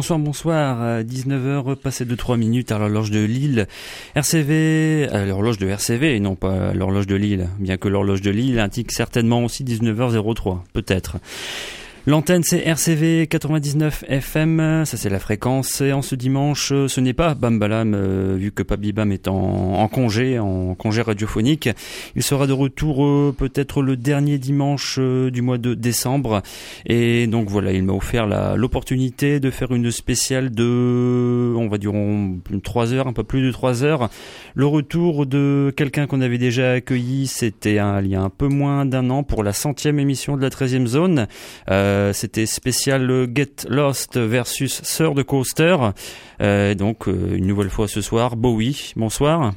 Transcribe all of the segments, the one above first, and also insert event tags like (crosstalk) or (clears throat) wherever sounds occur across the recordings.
Bonsoir, bonsoir. 19h passé de 3 minutes à l'horloge de Lille. RCV, à l'horloge de RCV et non pas à l'horloge de Lille. Bien que l'horloge de Lille indique certainement aussi 19h03, peut-être. L'antenne c'est RCV 99 FM, ça c'est la fréquence. Et en ce dimanche, ce n'est pas Bambalam, euh, vu que Pabi Bam est en, congé, en congé radiophonique. Il sera de retour euh, peut-être le dernier dimanche euh, du mois de décembre. Et donc voilà, il m'a offert l'opportunité de faire une spéciale de, on va dire, 3 heures, un peu plus de 3 heures. Le retour de quelqu'un qu'on avait déjà accueilli, c'était il y a un peu moins d'un an pour la centième émission de la 13e zone. Euh, c'était spécial Get Lost versus Sœur de Coaster. Euh, donc euh, une nouvelle fois ce soir, Bowie. Bonsoir.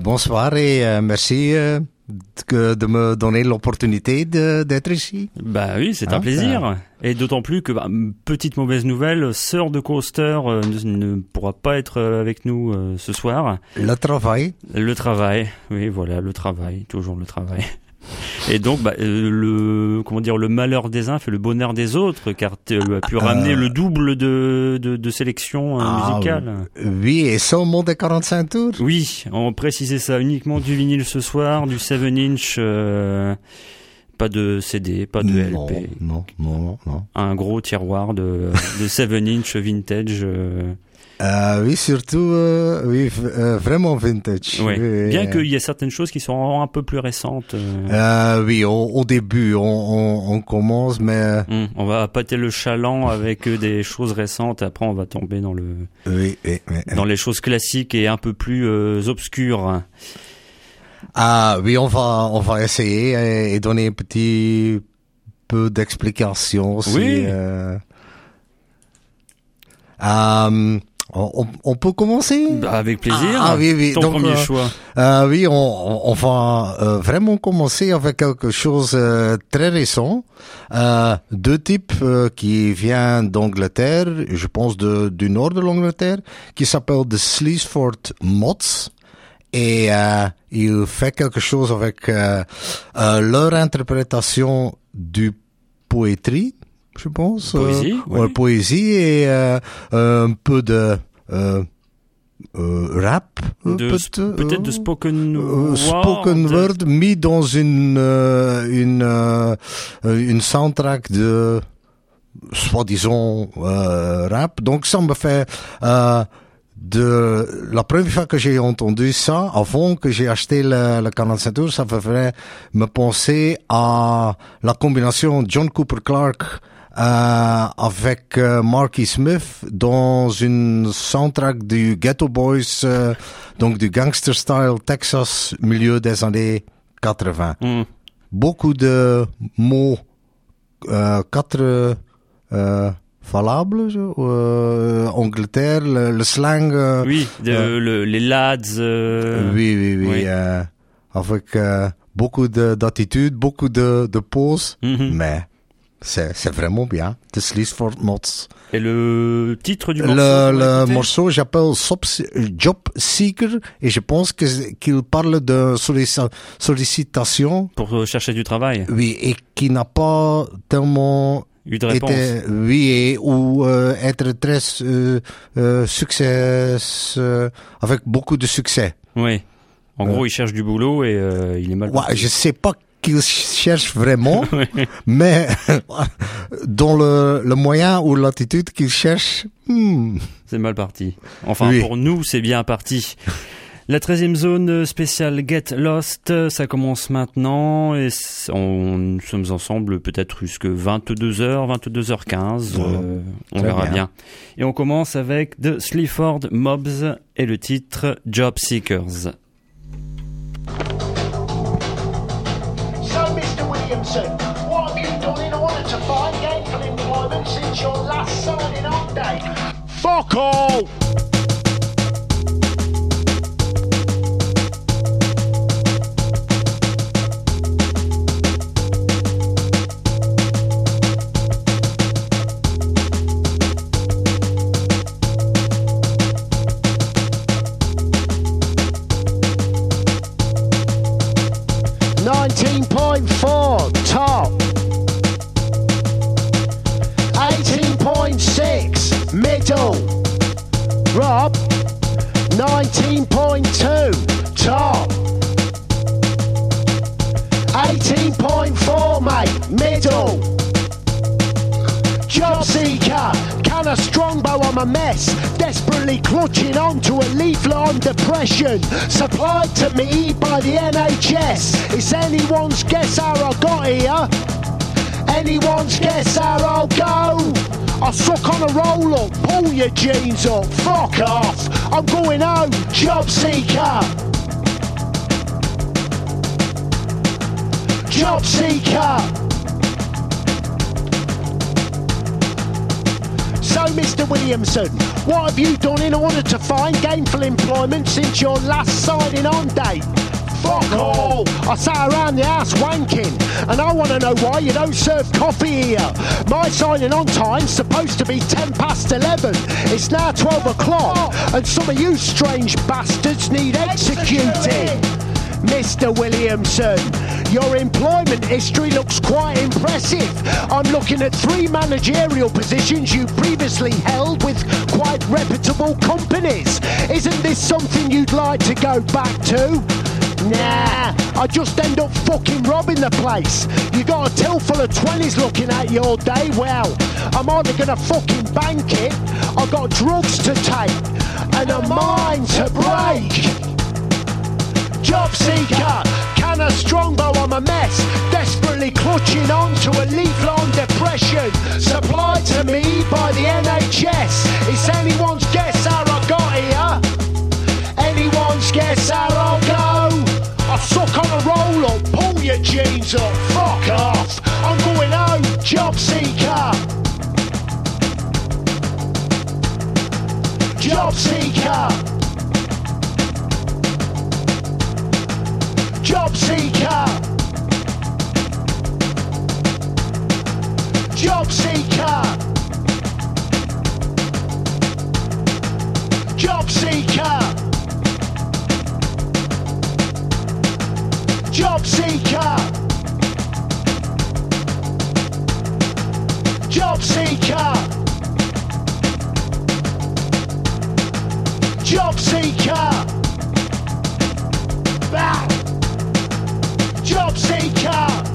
bonsoir et merci de me donner l'opportunité d'être ici. Bah oui, c'est un hein, plaisir. Et d'autant plus que, bah, petite mauvaise nouvelle, Sœur de Coaster ne, pourra pas être avec nous ce soir. Le travail. Le travail, oui, voilà, le travail, toujours le travail. Et donc, bah, euh, le comment dire, le malheur des uns fait le bonheur des autres, car tu as pu ramener le double de de, de sélection euh, ah, musicale. Oui, et seulement des 45 tours. Oui, on précisait ça uniquement du vinyle ce soir, du 7 inch. Euh, pas de CD, pas de LP. Non, non, non. Un gros tiroir de, de 7 inch vintage. Euh, oui, surtout, euh, oui, euh, vraiment vintage. Oui. Bien qu'il y ait certaines choses qui sont un peu plus récentes. oui, au, début, on, commence, mais... Hum, on va pâter le chaland avec des choses récentes, après on va tomber dans le... Oui, oui, Dans les choses classiques et un peu plus obscures. Ah oui, on va, on va essayer et, donner un petit peu d'explications. Oui. On, on, peut commencer? Bah, Avec plaisir. Ah, oui, oui. Ton Donc, premier euh, choix. Euh, oui, on, on va euh, vraiment commencer avec quelque chose euh, très récent. deux types qui viennent d'Angleterre, je pense de, du nord de l'Angleterre, qui s'appelle The Sleaford Mods. Et il fait quelque chose avec leur interprétation du poétrie je pense. Poésie, euh, poésie et euh, un peu de euh, rap, peut-être de spoken word, spoken word mis dans une une une soundtrack de soi-disant rap. Donc ça me fait de la première fois que j'ai entendu ça, avant que j'ai acheté le, le 45 tours, ça me fait me penser à la combination John Cooper Clarke euh, avec euh, Marky Smith dans une soundtrack du Ghetto Boys, euh, donc du gangster style Texas, milieu des années 80. Mm. Beaucoup de mots, euh, quatre euh, Angleterre, le, slang. oui, de, le, les lads. oui, oui, oui. oui. avec beaucoup d'attitude, beaucoup de, de poses, mm-hmm. mais c'est vraiment bien. The Sleaford Mods. Et le titre du morceau Le, le morceau j'appelle Job Seeker et je pense qu'il parle de sollicitation. Pour euh, chercher du travail. Oui, et qui n'a pas tellement eu de réponse. Été, oui, ou euh, être très euh, euh, succès, avec beaucoup de succès. Oui. En gros, il cherche du boulot et il est mal. Ouais, je sais pas qu'il cherche vraiment, (laughs) mais (laughs) dans le, le moyen ou l'attitude qu'il cherche, hmm. c'est mal parti. Enfin, pour nous, c'est bien parti. La 13e zone spéciale Get Lost, ça commence maintenant et on, nous sommes ensemble peut-être jusque 22h, 22h15, euh, on verra bien. Et on commence avec The Sleaford Mobs et le titre Job Seekers. Williamson. What have you done in order to find gainful employment since your last signing on day? Fuck all! 18.4 top. 18.6 middle. Rob. 19.2 top. 18.4 mate middle. Job seeker, can a strongbow I'm a mess, desperately clutching onto a leaflet on depression, supplied to me by the NHS. It's anyone's guess how I got here. Anyone's guess how I'll go. I suck on a roll up, pull your jeans up, fuck off. I'm going home, job seeker. Job seeker. Mr. Williamson, what have you done in order to find gainful employment since your last signing on date? Fuck all! I sat around the house wanking, and I want to know why you don't serve coffee here. My signing on time's supposed to be 10 past 11. It's now 12 o'clock, and some of you strange bastards need executing. Mr. Williamson, your employment history looks quite impressive. I'm looking at three managerial positions you previously held with quite reputable companies. Isn't this something you'd like to go back to? Nah, I just end up fucking robbing the place. You got a till full of 20s looking at you all day. Well, I'm either gonna fucking bank it, I've got drugs to take, and a mind to break. Job seeker, can a strongbow I'm a mess, desperately clutching on to a leaflet on depression, supplied to me by the NHS. It's anyone's guess how I got here. Anyone's guess how I'll go. I suck on a roll up, pull your jeans up, fuck off. I'm going home, job seeker. Job seeker. Job seeker. Job seeker. Job seeker. Job seeker. Job seeker. Job seeker. Bow. Job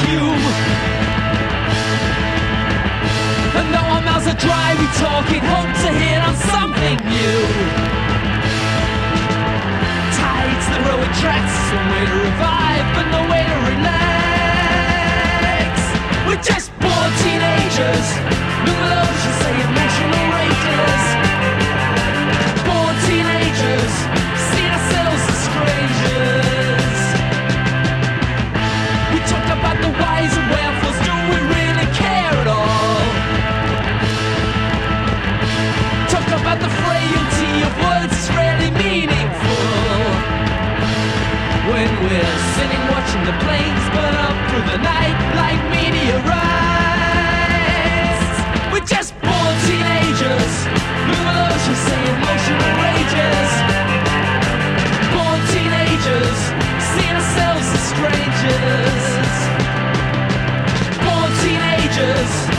vacuum. And though our mouths are dry, we talking hope to hit on something new. Tides the road tracks, some way to revive, but no way to relax. We're just born teenagers, no emotions, say emotional rages. We're sitting watching the planes burn up through the night like meteorites. We're just born teenagers. Luminosions say emotional rages. Born teenagers, seeing ourselves as strangers. Born teenagers.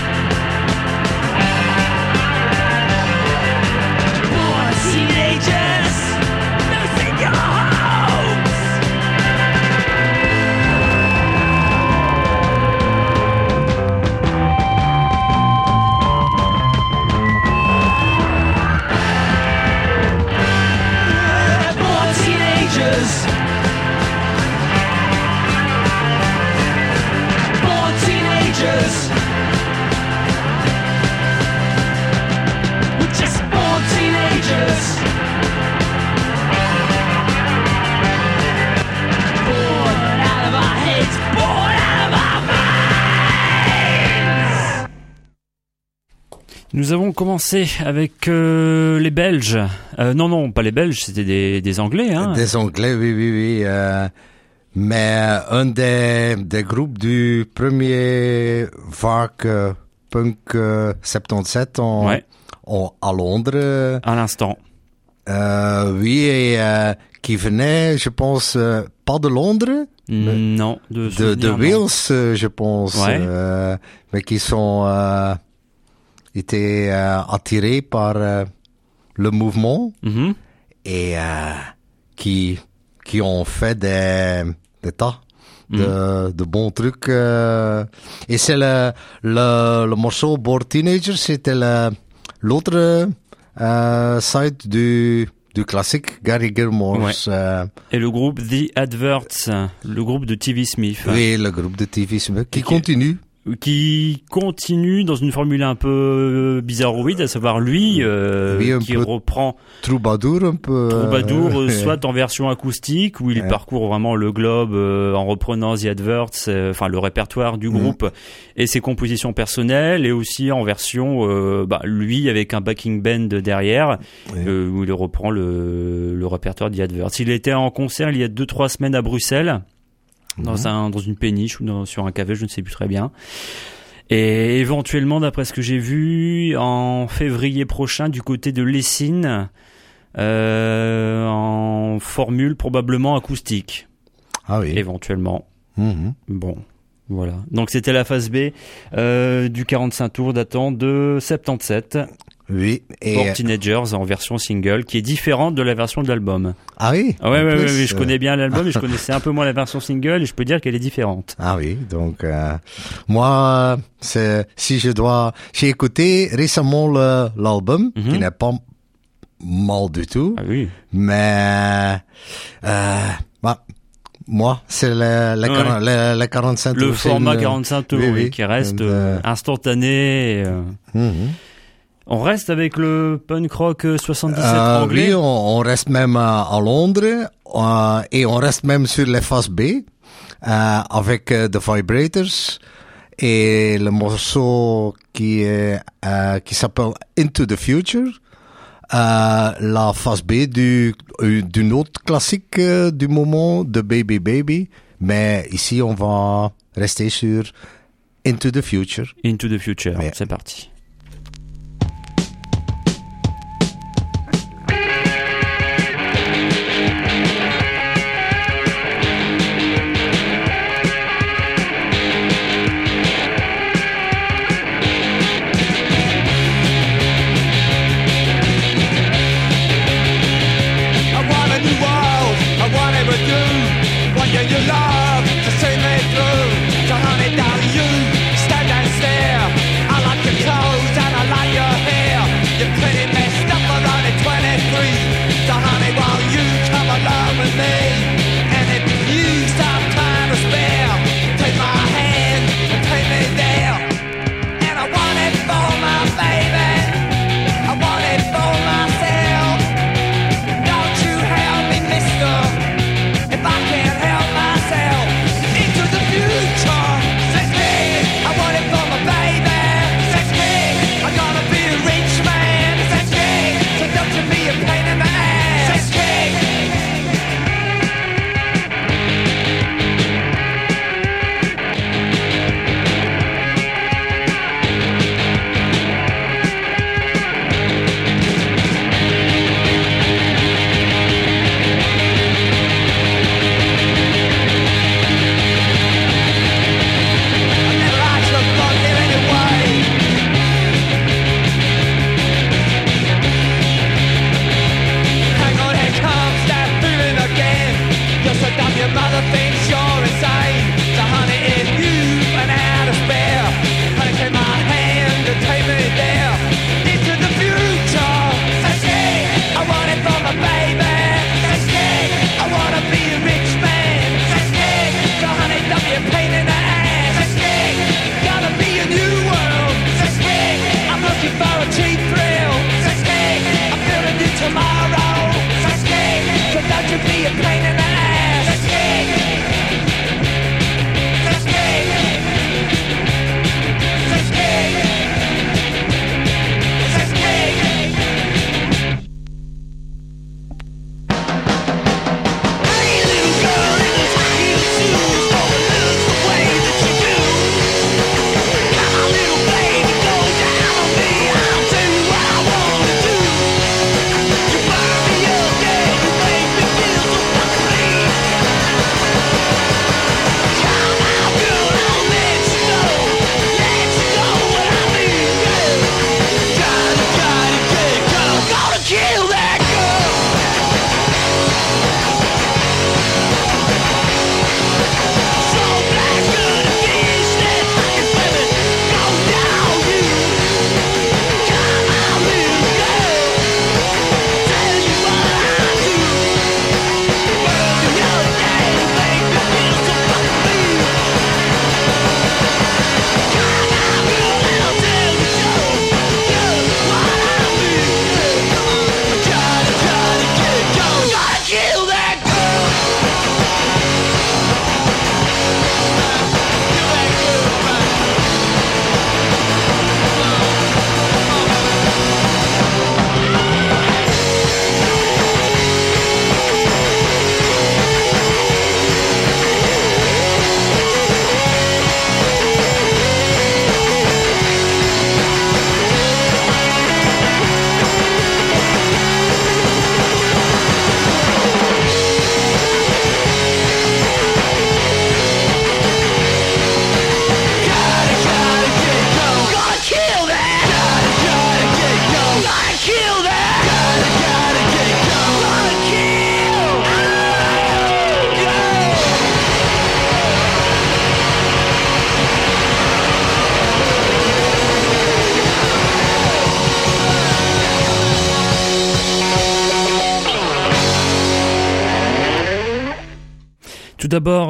Nous avons commencé avec euh, les Belges. Euh, non, non, pas les Belges, c'était des, des Anglais. Hein. Des Anglais, oui, oui, oui. euh, mais un des, des groupes du premier euh, punk euh, 77 en, Ouais, en- à Londres. à l'instant. Oui, et qui venait, je pense, pas de Londres, Non, de, de, de. Wales, je pense, Ouais. mais qui sont été euh, attirés par euh, le mouvement Mhm. et euh, qui qui ont fait des, des tas de, de bons trucs. euh, et c'est le, le le morceau Bored Teenager, c'était le- l'autre side du du classique Gary Gilmore. Ouais. euh, Et le groupe The Adverts, le groupe de TV Smith, oui, le groupe de TV Smith qui- continue. Qui continue dans une formule un peu bizarroïde, à savoir lui, euh, Oui, qui reprend Troubadour un peu. euh, Troubadour, euh, (laughs) soit en version acoustique, où il Ouais. parcourt vraiment le globe euh, en reprenant The Adverts, euh, enfin le répertoire du Mhm. groupe et ses compositions personnelles, et aussi en version, euh, bah, lui avec un backing band derrière, Oui. euh, où il reprend le, le répertoire The Adverts. Il était en concert il y a deux trois semaines à Bruxelles, dans un dans une péniche ou dans- sur un café, je ne sais plus très bien. Et éventuellement, d'après ce que j'ai vu, en février prochain, du côté de Lessine, euh, en formule probablement acoustique, Ah oui. éventuellement. Mhm. Bon, voilà. Donc c'était la phase B euh, du 45 tours datant de 77 Oui. Et, pour Teenagers en version single, qui est différente de la version de l'album. ah oui. Ah ouais, ouais, plus, ouais, je euh, connais bien l'album, et je (laughs) connaissais un peu moins la version single, et je peux dire qu'elle est différente. Ah oui, donc euh, moi, si je dois, j'ai écouté récemment le- l'album Mhm. qui n'est pas mal du tout, Ah oui. mais euh, bah, moi, c'est le, le, Ouais. 40 le- le 45 Le tours, c'est format une- 45 tours, oui, qui reste Euh, euh, instantané. et, euh, Mhm. On reste avec le punk rock euh, 77 Euh, anglais. oui, on, on reste même à, à Londres euh, et on reste même sur les faces B euh, avec euh, The Vibrators et le morceau qui est euh, qui s'appelle Into the Future. Euh, la face B du euh, d'une autre classique euh, du moment de Baby Baby, mais ici on va rester sur Into the Future. Into the Future, c'est parti.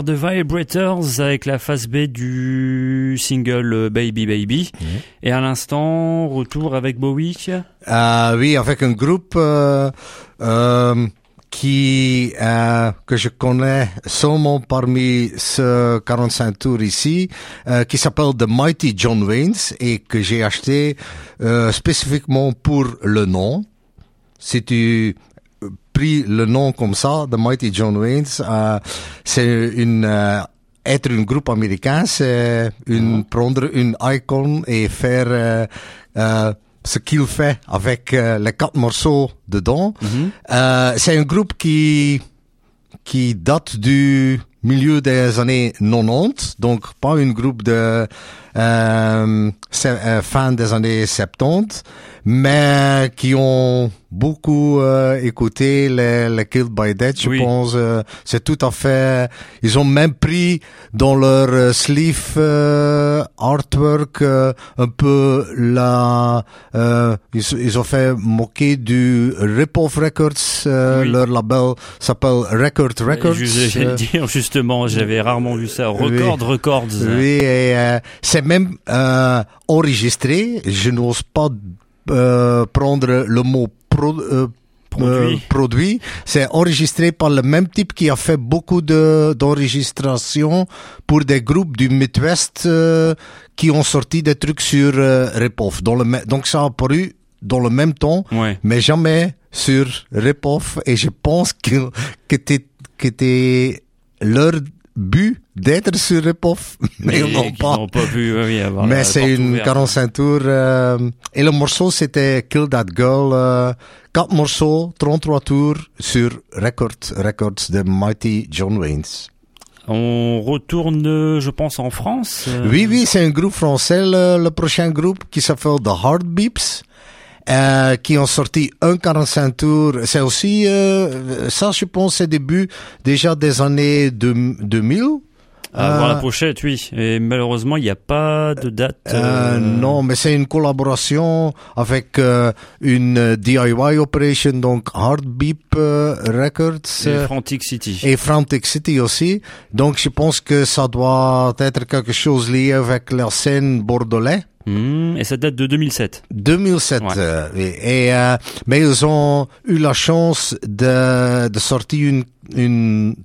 D'abord The Vibrators avec la face B du single euh, Baby Baby. Et à l'instant, retour avec Bowie. Euh, oui, avec un groupe euh, euh, qui que je connais seulement parmi ce 45 tours ici, qui s'appelle The Mighty John Waynes et que j'ai acheté spécifiquement pour le nom. Si tu pris le nom comme ça, The Mighty John Waynes, euh, c'est une euh, être un groupe américain, c'est une prendre une icon et faire euh, ce qu'il fait avec les quatre morceaux dedans. Euh, c'est un groupe qui qui date du milieu des années 90, donc pas un groupe de euh, euh, fin des années 70, mais qui ont beaucoup euh, écouté les, les Killed by Dead, je Oui. pense. euh, c'est tout à fait. Ils ont même pris dans leur sleeve artwork un peu la. ils, ils ont fait moquer du Rip-Off Records. Oui. Leur label s'appelle Record Records. Je- justement, j'avais rarement vu ça. Record Records. oui, et euh, c'est même euh, enregistré. Je n'ose pas euh, prendre le mot pro- Produit. euh, produit. C'est enregistré par le même type qui a fait beaucoup de d'enregistrations pour des groupes du Midwest euh, qui ont sorti des trucs sur euh, me- Donc ça a apparu dans le même temps, Ouais. mais jamais sur Rip-Off. Et je pense que que t'es- que t'es leur but d'être sur Rip-Off, mais ils n'ont pas. n'ont pas pu oui, avoir Mais c'est une ouverte. 45 tours. euh, et le morceau, c'était Kill That Girl. Euh, quatre morceaux, 33 tours sur Records, Records de Mighty John Waynes. On retourne, je pense, en France. euh, Oui, oui, c'est un groupe français, le, le prochain groupe, qui s'appelle The Heartbeeps. Euh, qui ont sorti un 45 tours. C'est aussi, euh, ça je pense, c'est début déjà des années deux- 2000. À voir la Euh, pochette, oui. Et malheureusement, il n'y a pas de date. Euh, euh, non, mais c'est une collaboration avec euh, une DIY operation, donc Heartbeep Records Et Frantic City. et Frantic City aussi. Donc je pense que ça doit être quelque chose lié avec la scène bordelais. Hmm, et ça date de 2007. 2007. Ouais. euh, et, et, euh, mais ils ont eu la chance de, de sortir une, une,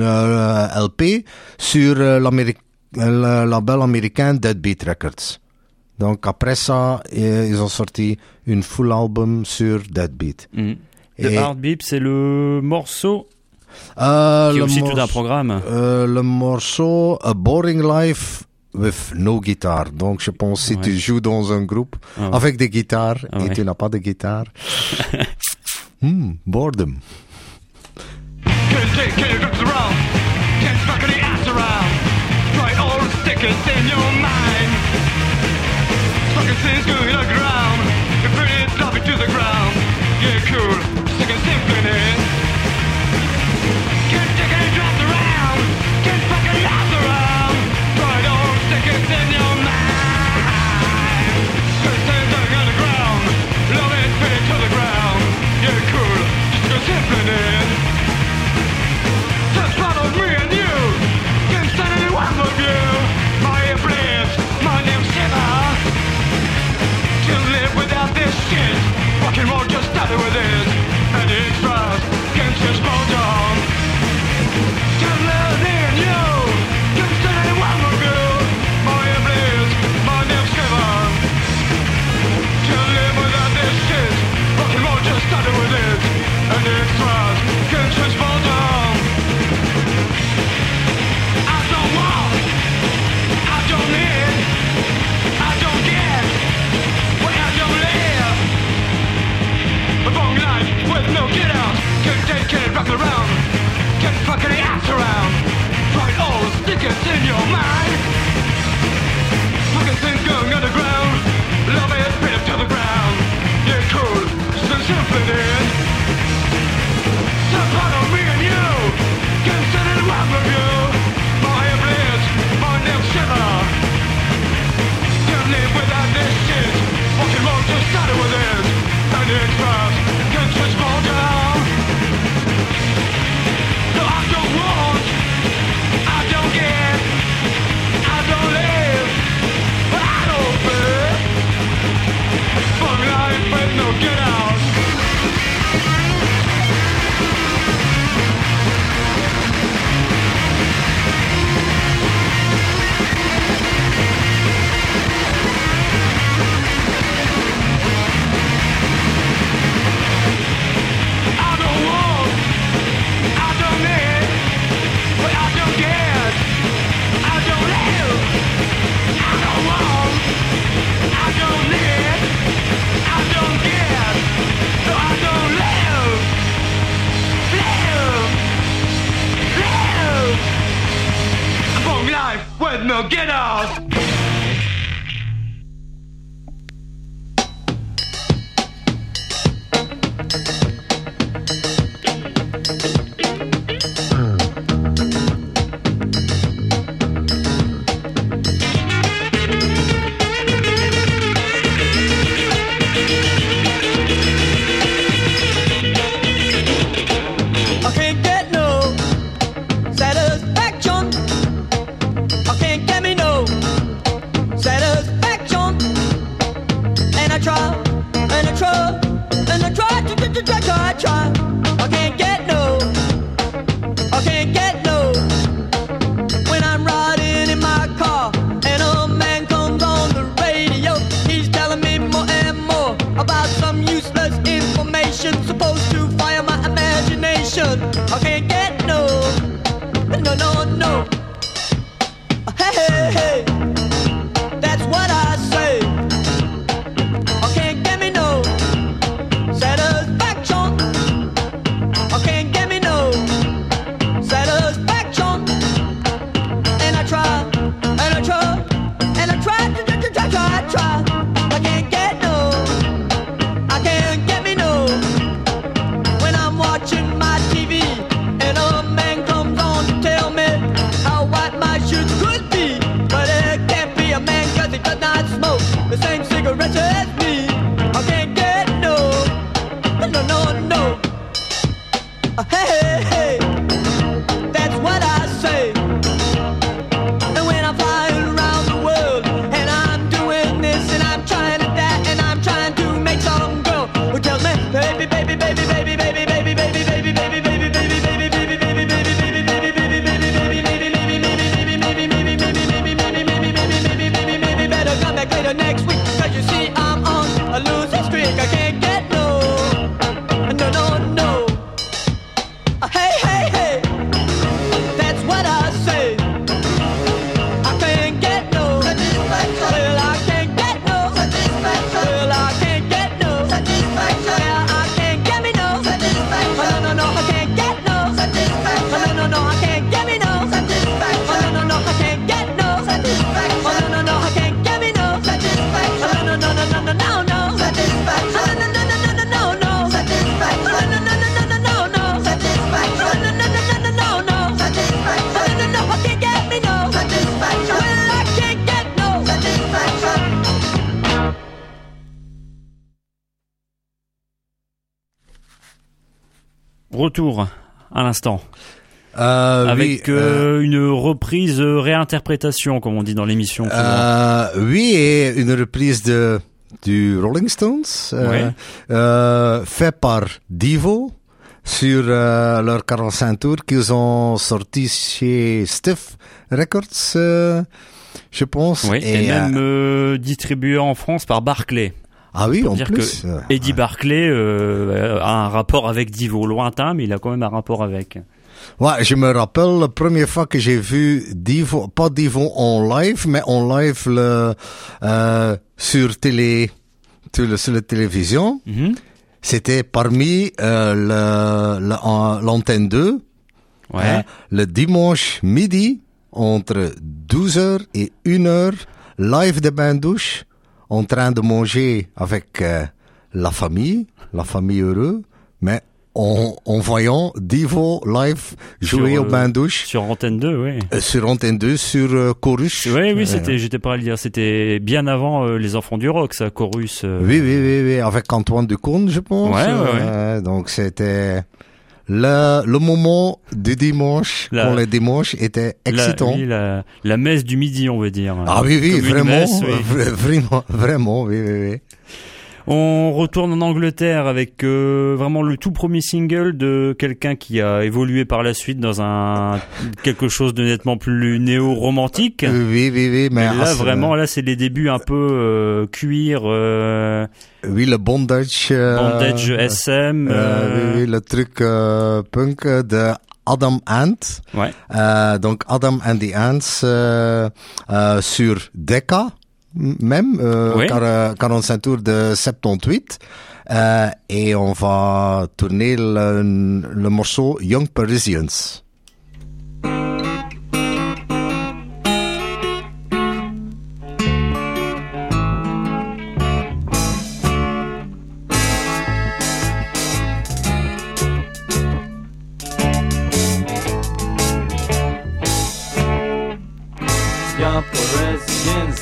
LP sur euh, l'Amérique- le label américain Deadbeat Records. Donc après ça, euh, ils ont sorti une full album sur Deadbeat. Hmm. The Heartbeat, c'est le morceau Euh, qui est aussi tout un programme. euh, le morceau A Boring Life with no guitar. Donc je pense si Ouais. tu joues dans un groupe Ah avec des guitares Ah et ouais. tu n'as pas de guitare. (laughs) hmm, boredom. Can't take care of the wrong. Can't fuck the ass around. Right old stickers in your mind. Fucking things go to the ground. You bring it, drop it to the ground. Yeah, cool. Second symphony. Retour à l'instant Euh, avec oui, euh, euh, une reprise réinterprétation comme on dit dans l'émission. oui, et une reprise de du Rolling Stones, fait par Divo sur leur 45 tours qu'ils ont sorti chez Stiff Records, je pense. Oui, et, même distribué en France par Barclay. Ah oui, en dire plus. que Eddie Barclay euh, a un rapport avec Divo lointain, mais il a quand même un rapport avec. Ouais, je me rappelle la première fois que j'ai vu Divo, pas Divo en live, mais en live le, euh, sur télé, sur, le- sur la télévision. Mhm. C'était parmi euh, l'antenne 2, Ouais. hein, le dimanche midi, entre 12h et 1h, live de bain douche, en train de manger avec euh, la famille, la famille heureuse, mais en, en voyant Divo live jouer Sur, au euh, bain douche Sur Antenne 2, oui. euh, sur antenne 2, sur euh, Chorus. Oui, oui, Euh, c'était, j'étais pas à le dire, c'était bien avant euh, les enfants du rock, ça, Chorus. euh. Oui, oui, oui, oui, avec Antoine Ducombe, je pense. Ouais, ouais, ouais. Euh, donc c'était le, le moment du dimanche, La- quand le dimanche était La, excitant. oui, la, la messe du midi, on va dire. ah oui, oui, Comme vraiment, messe, oui. vra- (laughs) vraiment, vraiment, oui, oui, oui. On retourne en Angleterre avec euh, vraiment le tout premier single de quelqu'un qui a évolué par la suite dans un quelque chose de nettement plus néo-romantique. Euh, Oui, oui, oui, mais Et là, ah, c'est- vraiment, là, c'est les débuts un peu euh, cuir, euh, oui, le bondage, euh, bandage SM. euh, oui, oui, le truc punk de Adam Ant. Ouais. Euh, donc Adam and the Ants euh, euh, sur Decca même euh, Oui. euh, 45 tours de 78 euh, et on va tourner le, le morceau Young Parisians.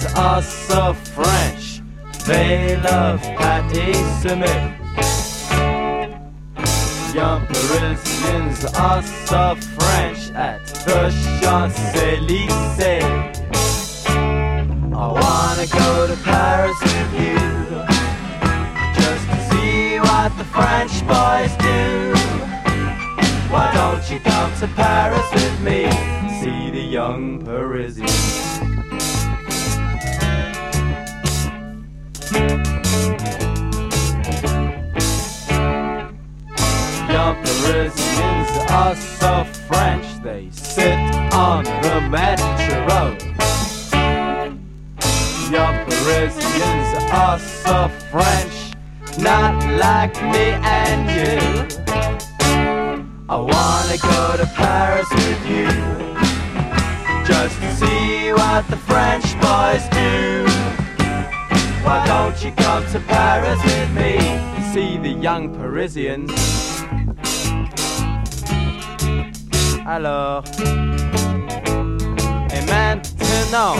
Parisians are so French. They love Patti Smith. Young Parisians are so French at the Champs-Élysées. I wanna go to Paris with you just to see what the French boys do. Why don't you come to Paris with me? See the young Parisians. Young Parisians are so French, they sit on the metro. Young Parisians are so French, not like me and you. I wanna go to Paris with you Just to see what the French boys do Why don't you come to Paris with me? And See the young Parisians. Alors Et maintenant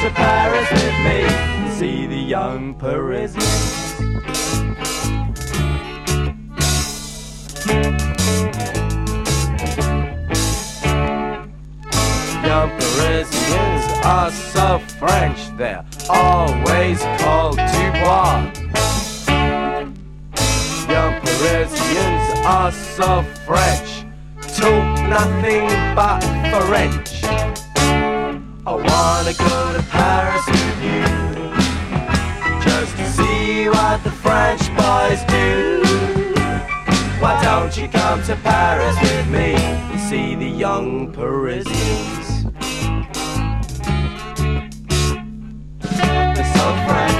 to Paris with me and see the young Parisians. Young Parisians are so French, they're always called Dubois. Young Parisians are so French, talk nothing but French. I wanna go to Paris with you, just to see what the French boys do. Why don't you come to Paris with me and see the young Parisians? They're so French,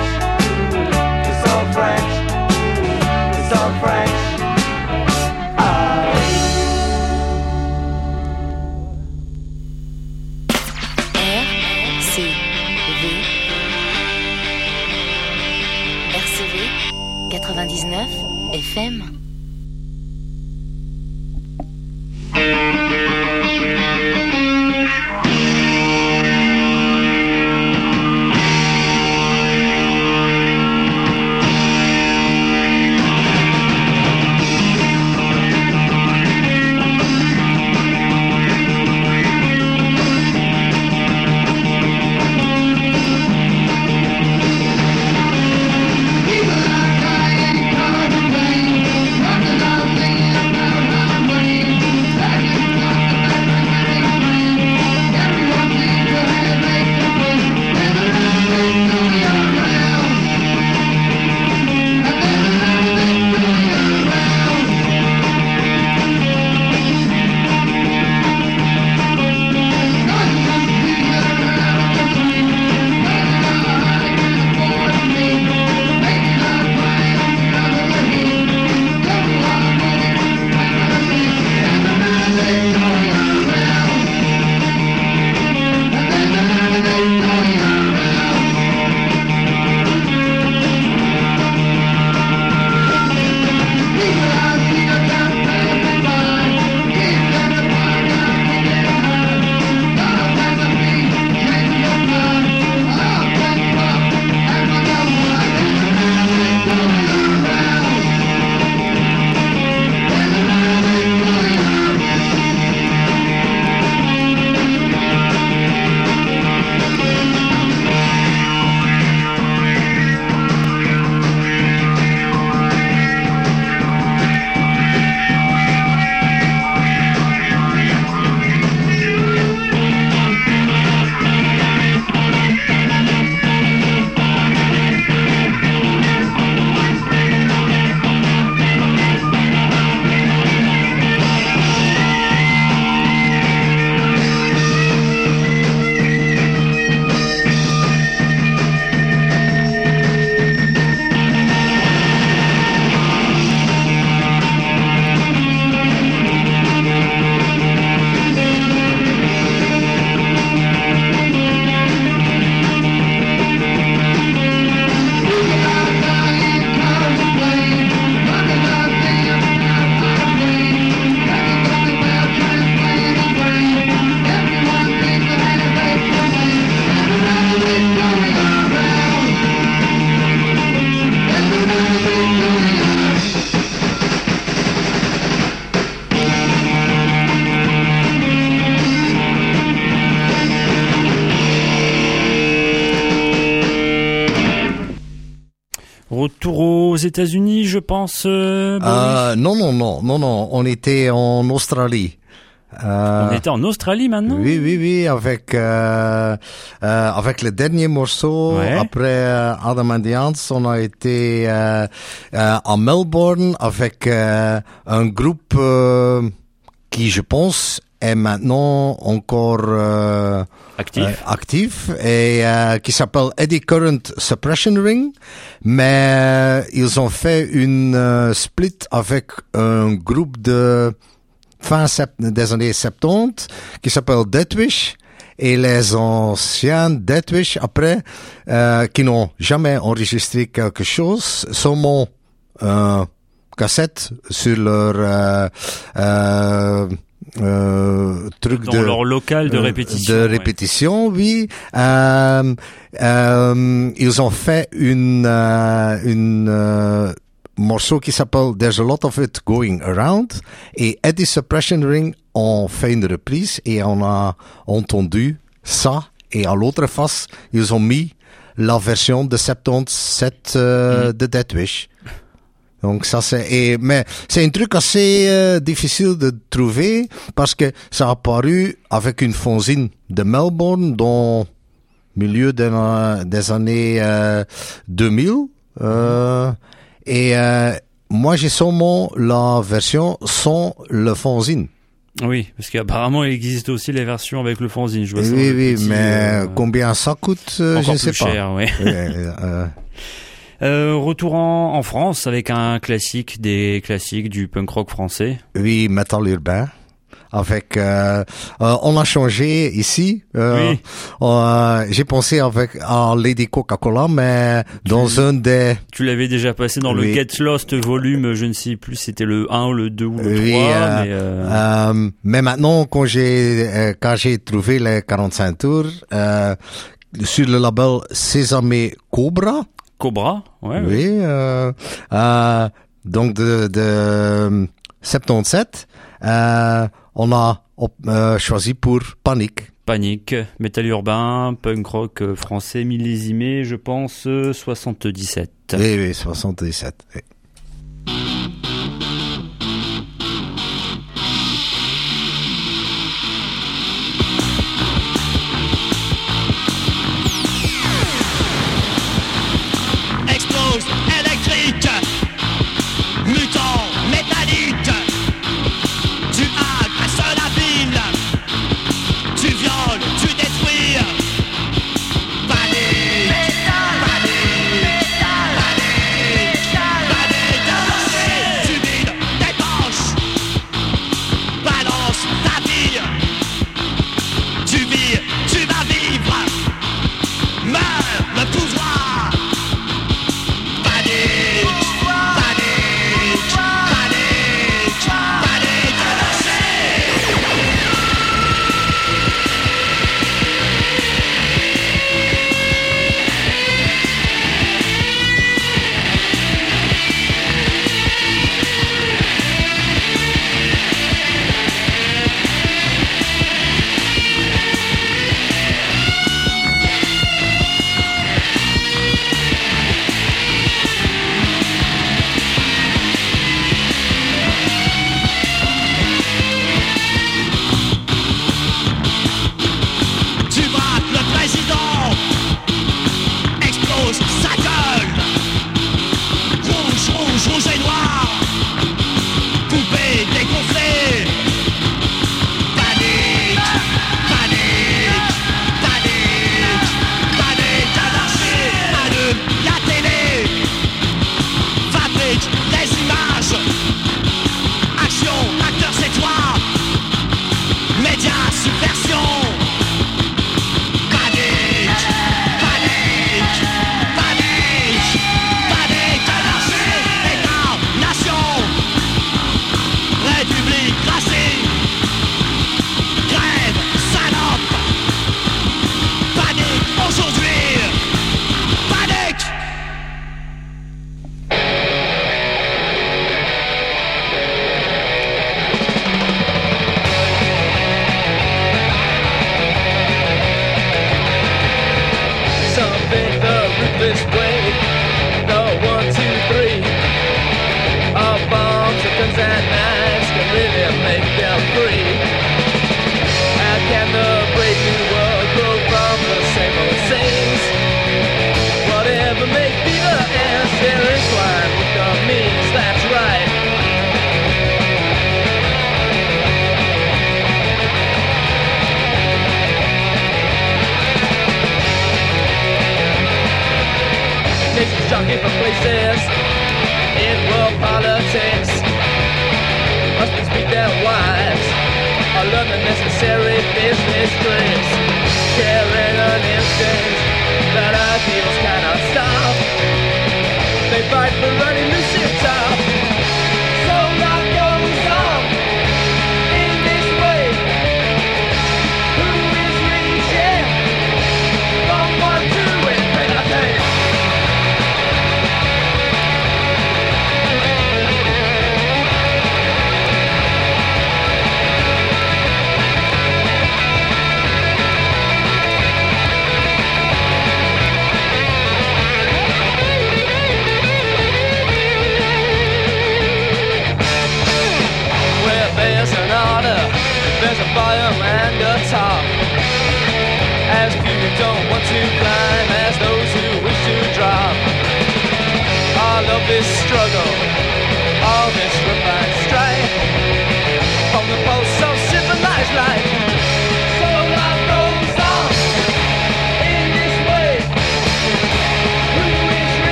Retour aux États-Unis, je pense. euh, Euh, non, non, non, non, non. On était en Australie. Euh, On était en Australie maintenant Oui, oui, oui, avec euh, avec le dernier morceau Ouais. après Adam and the Ants, on a été en Melbourne avec un groupe qui, je pense, est maintenant encore euh, Actif. euh, actif et euh, qui s'appelle Eddy Current Suppression Ring, mais euh, ils ont fait une euh, split avec un groupe de fin des années 70 qui s'appelle Deathwish et les anciens Deathwish après euh, qui n'ont jamais enregistré quelque chose seulement euh, cassette sur leur euh, euh, euh, truc Dans de leur local de euh, répétition. De ouais. répétition, oui. Euh, euh, ils ont fait une, euh, une euh, morceau qui s'appelle There's a lot of it going around et Eddie Suppression Ring ont fait une reprise et on a entendu ça et à l'autre face ils ont mis la version de 77 euh, de Death Wish. Donc ça c'est et mais c'est un truc assez euh, difficile de trouver parce que ça a apparu avec une fanzine de Melbourne dans milieu de des années euh, 2000 euh, et euh, moi j'ai seulement la version sans le fanzine. Oui, parce qu'apparemment il existe aussi les versions avec le fanzine. Je vois Oui oui mais combien ça coûte je ne sais plus pas. cher. Oui, (laughs) euh, retour en, en France avec un classique des classiques du punk rock français. Oui, métal urbain. Avec, euh, euh, on a changé ici. Oui. J'ai pensé avec à Lady Coca-Cola, mais dans un des Tu l'avais déjà passé dans le. Get Lost volume, je ne sais plus, c'était le 1 ou le 2 ou le 3, Oui, mais mais maintenant, quand j'ai quand j'ai trouvé les 45 tours sur le label Sésame Cobra, Cobra, ouais, oui, euh, euh, donc de, de 77, euh, on a choisi pour Panique. Panique, métal urbain, punk rock français millésimé, je pense euh, 77. Oui, oui, 77. oui.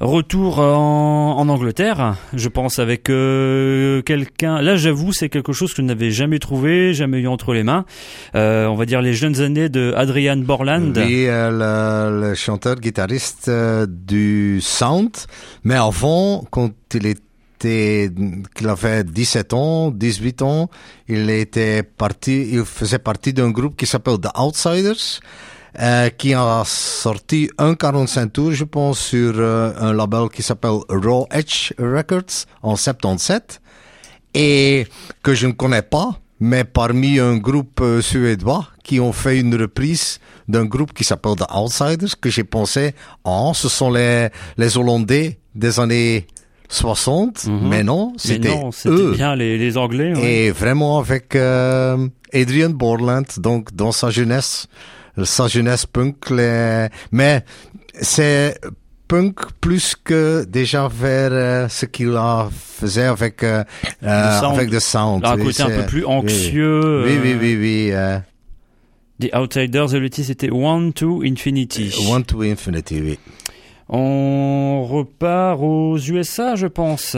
Retour en, Angleterre, je pense avec euh, quelqu'un. Là, j'avoue, c'est quelque chose que je n'avais jamais trouvé, jamais eu entre les mains. Euh, on va dire les jeunes années de Adrian Borland. Oui, euh, le, chanteur guitariste euh, du Sound. Mais avant, quand il avait 17 ans, 18 ans, il était parti, il faisait partie d'un groupe qui s'appelle The Outsiders. Euh, qui a sorti un 45 tours, je pense, sur euh, un label qui s'appelle Raw Edge Records en 77 et que je ne connais pas, mais parmi un groupe euh, suédois qui ont fait une reprise d'un groupe qui s'appelle The Outsiders, que j'ai pensé, oh, ce sont les, les Hollandais des années 60, Mhm. mais non, Mais c'était non, c'était eux. bien les, les Anglais. ouais. Et vraiment avec euh, Adrian Borland, donc dans sa jeunesse, sa jeunesse punk, les... mais c'est punk plus que déjà vers euh, ce qu'il a faisait avec euh, euh, sound. avec The Sound. Là, un Oui, côté un peu plus oui. anxieux. Oui, euh, oui, oui, oui. euh, The Outsiders, le titre c'était One to Infinity. One to Infinity, oui. On repart aux USA, je pense.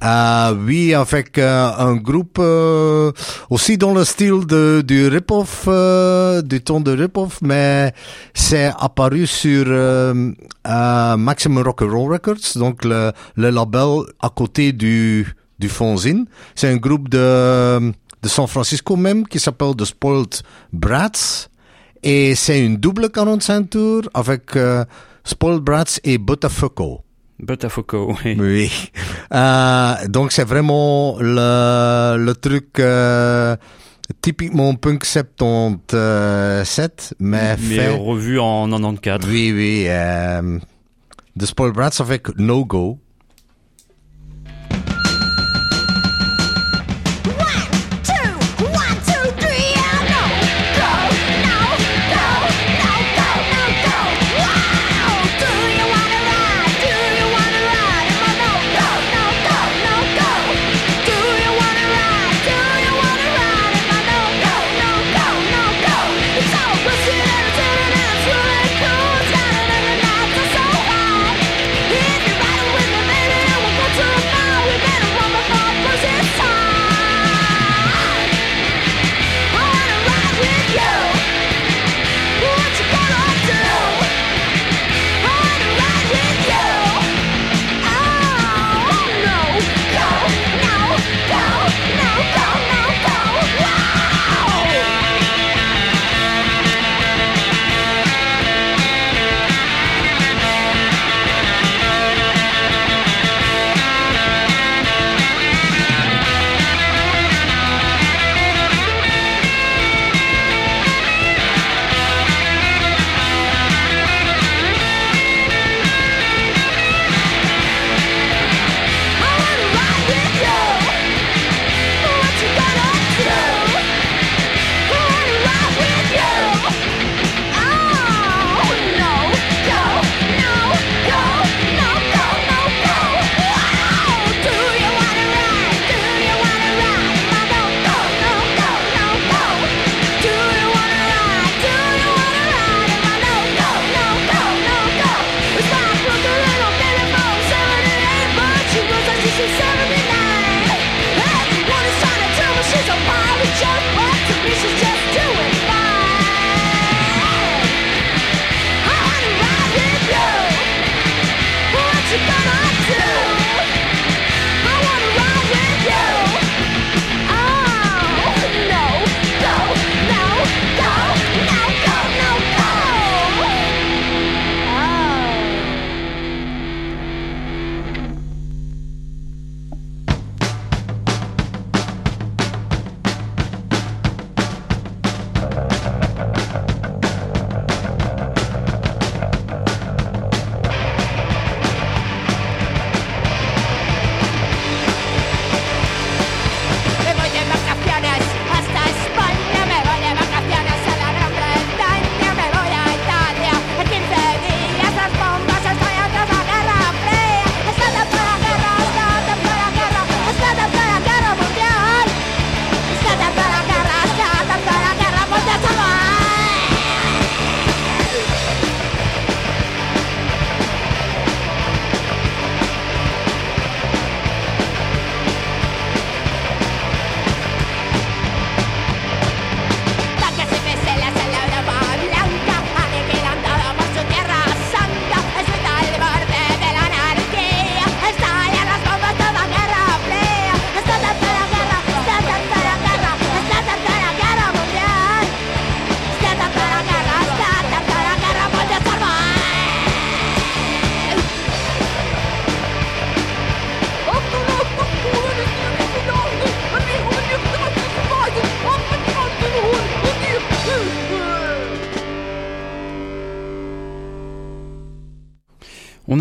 Ah oui, avec euh, un groupe euh, aussi dans le style du rip-off, euh, du ton de rip-off, mais c'est apparu sur Maximum Rock and Roll Records, donc le, label à côté du du fanzine. C'est un groupe de de San Francisco même qui s'appelle The Spoiled Brats et c'est une double 45 tours avec Spoiled Brats et Botafogo. Botafogo, oui. Oui. Euh, donc c'est vraiment le, le truc euh, typiquement punk 77, mais, Mais fait. revu en 94. Oui, oui. Euh, Brats avec No Go.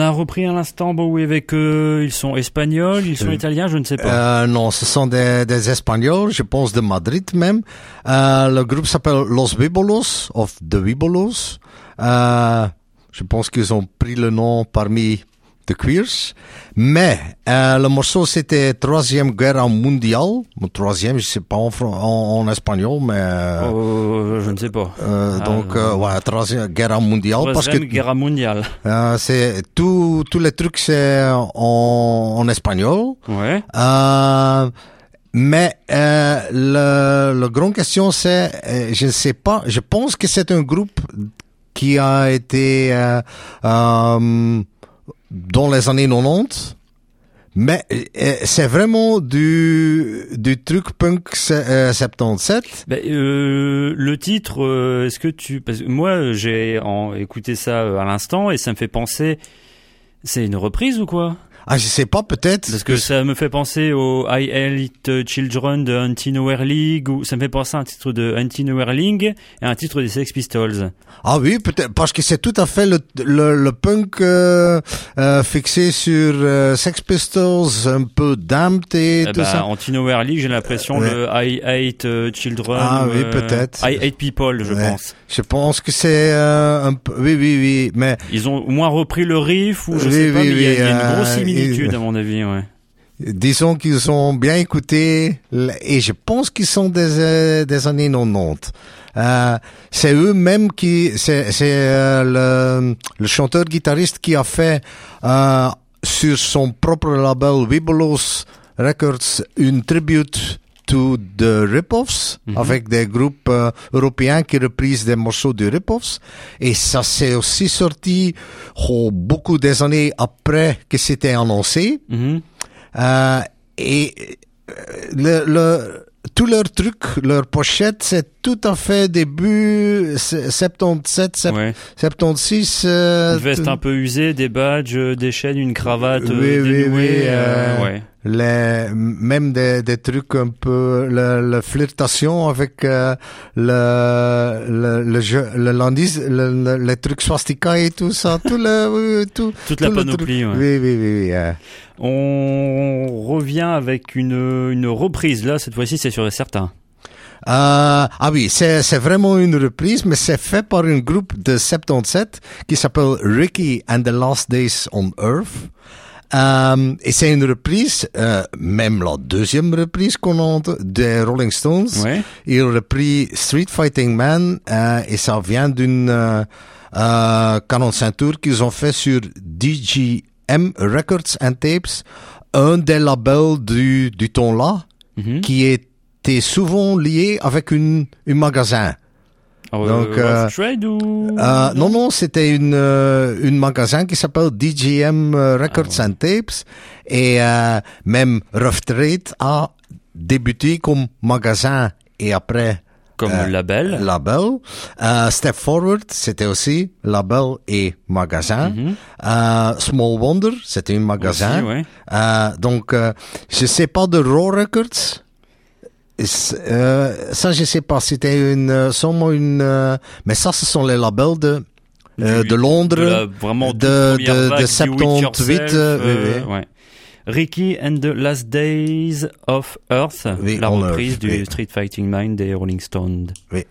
A repris à l'instant Bowie avec eux. Ils sont espagnols, ils sont Euh, italiens, je ne sais pas. Euh, non, ce sont des, des Espagnols, je pense de Madrid même. Euh, le groupe s'appelle Los Vibolos, of The Vibolos. Euh, je pense qu'ils ont pris le nom parmi The Queers. Mais euh, le morceau, c'était Troisième Guerre mondiale. Mon troisième, je sais pas en, fran- en, en espagnol, mais... euh, Euh, je ne sais pas. euh, Ah, donc, ouais, Troisième Guerre mondiale. parce que Troisième guerre mondiale. c'est tout, tous les trucs, c'est en, en espagnol. Ouais. Mais le, le grand question c'est, je ne sais pas, je pense que c'est un groupe qui a été euh, dans les années 90. Mais euh, c'est vraiment du, du truc punk euh, 77. Ben, euh, le titre, euh, est-ce que tu... Parce que moi, j'ai écouté ça euh, à l'instant et ça me fait penser... C'est une reprise ou quoi? Ah, je sais pas, peut-être. Parce que ça me fait penser au I Hate Children de Anti-Nowhere League, ou ça me fait penser à un titre de Anti-Nowhere League et un titre des Sex Pistols. Ah oui, peut-être parce que c'est tout à fait le, le, le punk euh, euh, fixé sur euh, Sex Pistols, un peu Damned et Eh tout ben, ça. Anti-Nowhere League, j'ai l'impression le I Hate Children. Ah oui, peut-être. I Hate People, je Ouais. pense. Je pense que c'est un peu... Oui, oui, oui, mais... Ils ont au moins repris le riff, ou je Oui, sais pas, mais il y a, oui, il y a une grosse à mon avis, ouais. Disons qu'ils ont bien écouté et je pense qu'ils sont des, euh, des années 90. Euh, c'est eux-mêmes qui, c'est, euh, le, le chanteur-guitariste qui a fait euh, sur son propre label Wibolos Records une tribute to the rip-offs Mhm. avec des groupes euh, européens qui reprisent des morceaux de rip-offs et ça s'est aussi sorti oh, beaucoup des années après que c'était annoncé. Mhm. Euh, et euh, le, le, tout leur truc, leur pochette, c'est tout à fait début se- 77, sep- Ouais. 76. euh, Une veste un peu usée, des badges, des chaînes, une cravate Oui, oui, dénouée, oui, euh, ouais. Les, même des, des trucs un peu, la, la flirtation avec euh, le, le, le jeu, le landis, le, le, les trucs swastika et tout ça, tout le, tout, Toute la tout panoplie, ouais. Oui, oui, oui, oui. euh. On revient avec une, une reprise. Là, cette fois-ci, c'est sûr et certain. Euh, ah oui, c'est, c'est vraiment une reprise, mais c'est fait par un groupe de 77 qui s'appelle Ricky and the Last Days on Earth. Euh, et c'est une reprise, euh, même la deuxième reprise qu'on entend des Rolling Stones. Ouais. Ils ont repris Street Fighting Man euh, et ça vient d'une euh, euh, 45 tours qu'ils ont fait sur DGM Records and Tapes, un des labels du, du ton là Mhm. qui était souvent lié avec une, un magasin. Ah, Donc, Rough euh, Trade ou Euh, non, non, c'était une, euh, une magasin qui s'appelle DGM euh, Records and Tapes. Et euh, même Rough Trade a débuté comme magasin et après comme label. label. Step Forward, c'était aussi label et magasin. Mhm. Small Wonder, c'était un magasin. Aussi, ouais. Donc, je sais pas de Raw Records. Euh, ça, je sais pas. C'était une, euh, sûrement une, euh, mais ça, ce sont les labels de, euh, Du- de Londres. de la vraiment toute de- de- de vague du 78, It Yourself, euh, oui, oui. ouais. Ricky and the Last Days of Earth, Oui, la reprise Earth, du. Street Fighting Mind des Rolling Stones. Oui.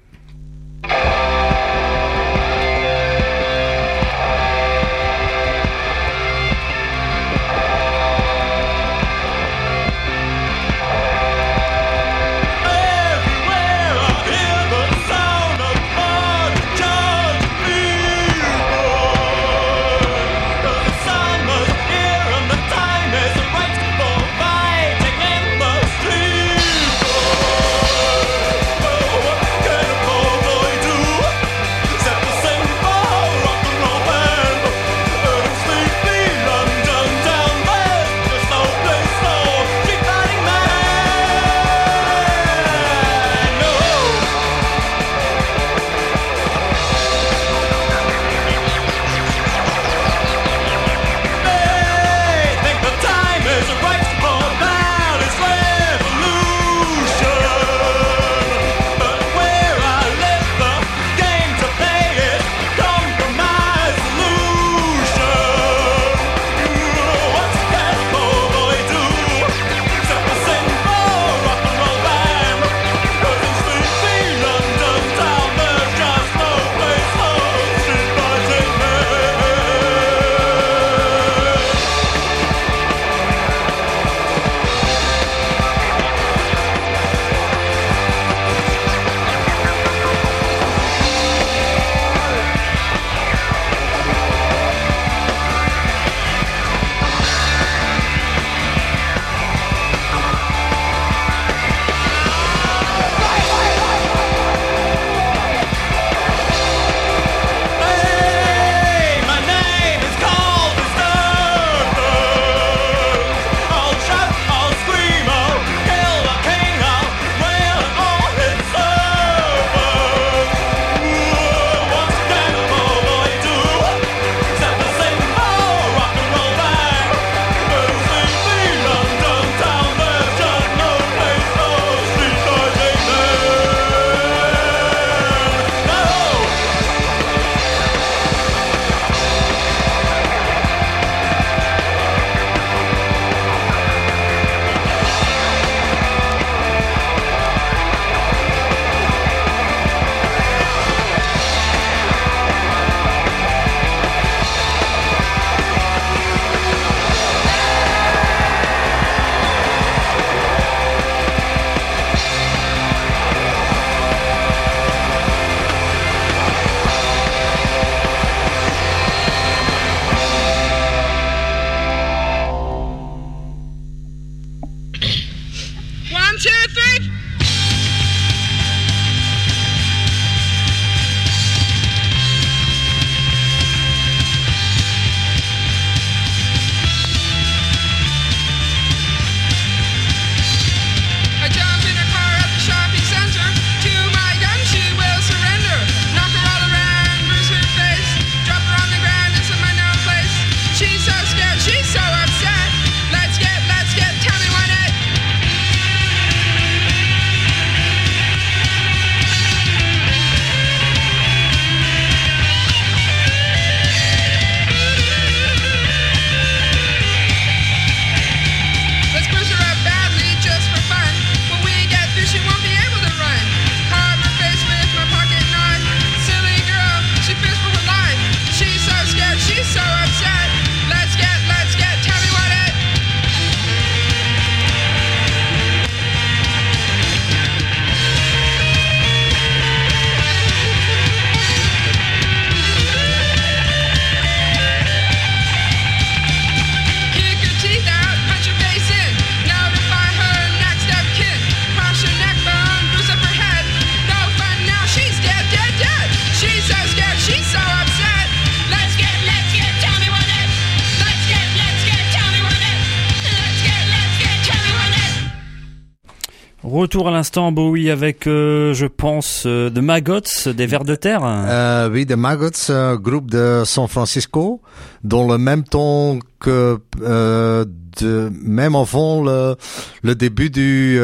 L'instant Bowie avec, euh, je pense, euh, de Maggots, des vers de terre. Euh, oui, The Maggots, groupe de San Francisco, dans le même temps que de, même avant le, le début du,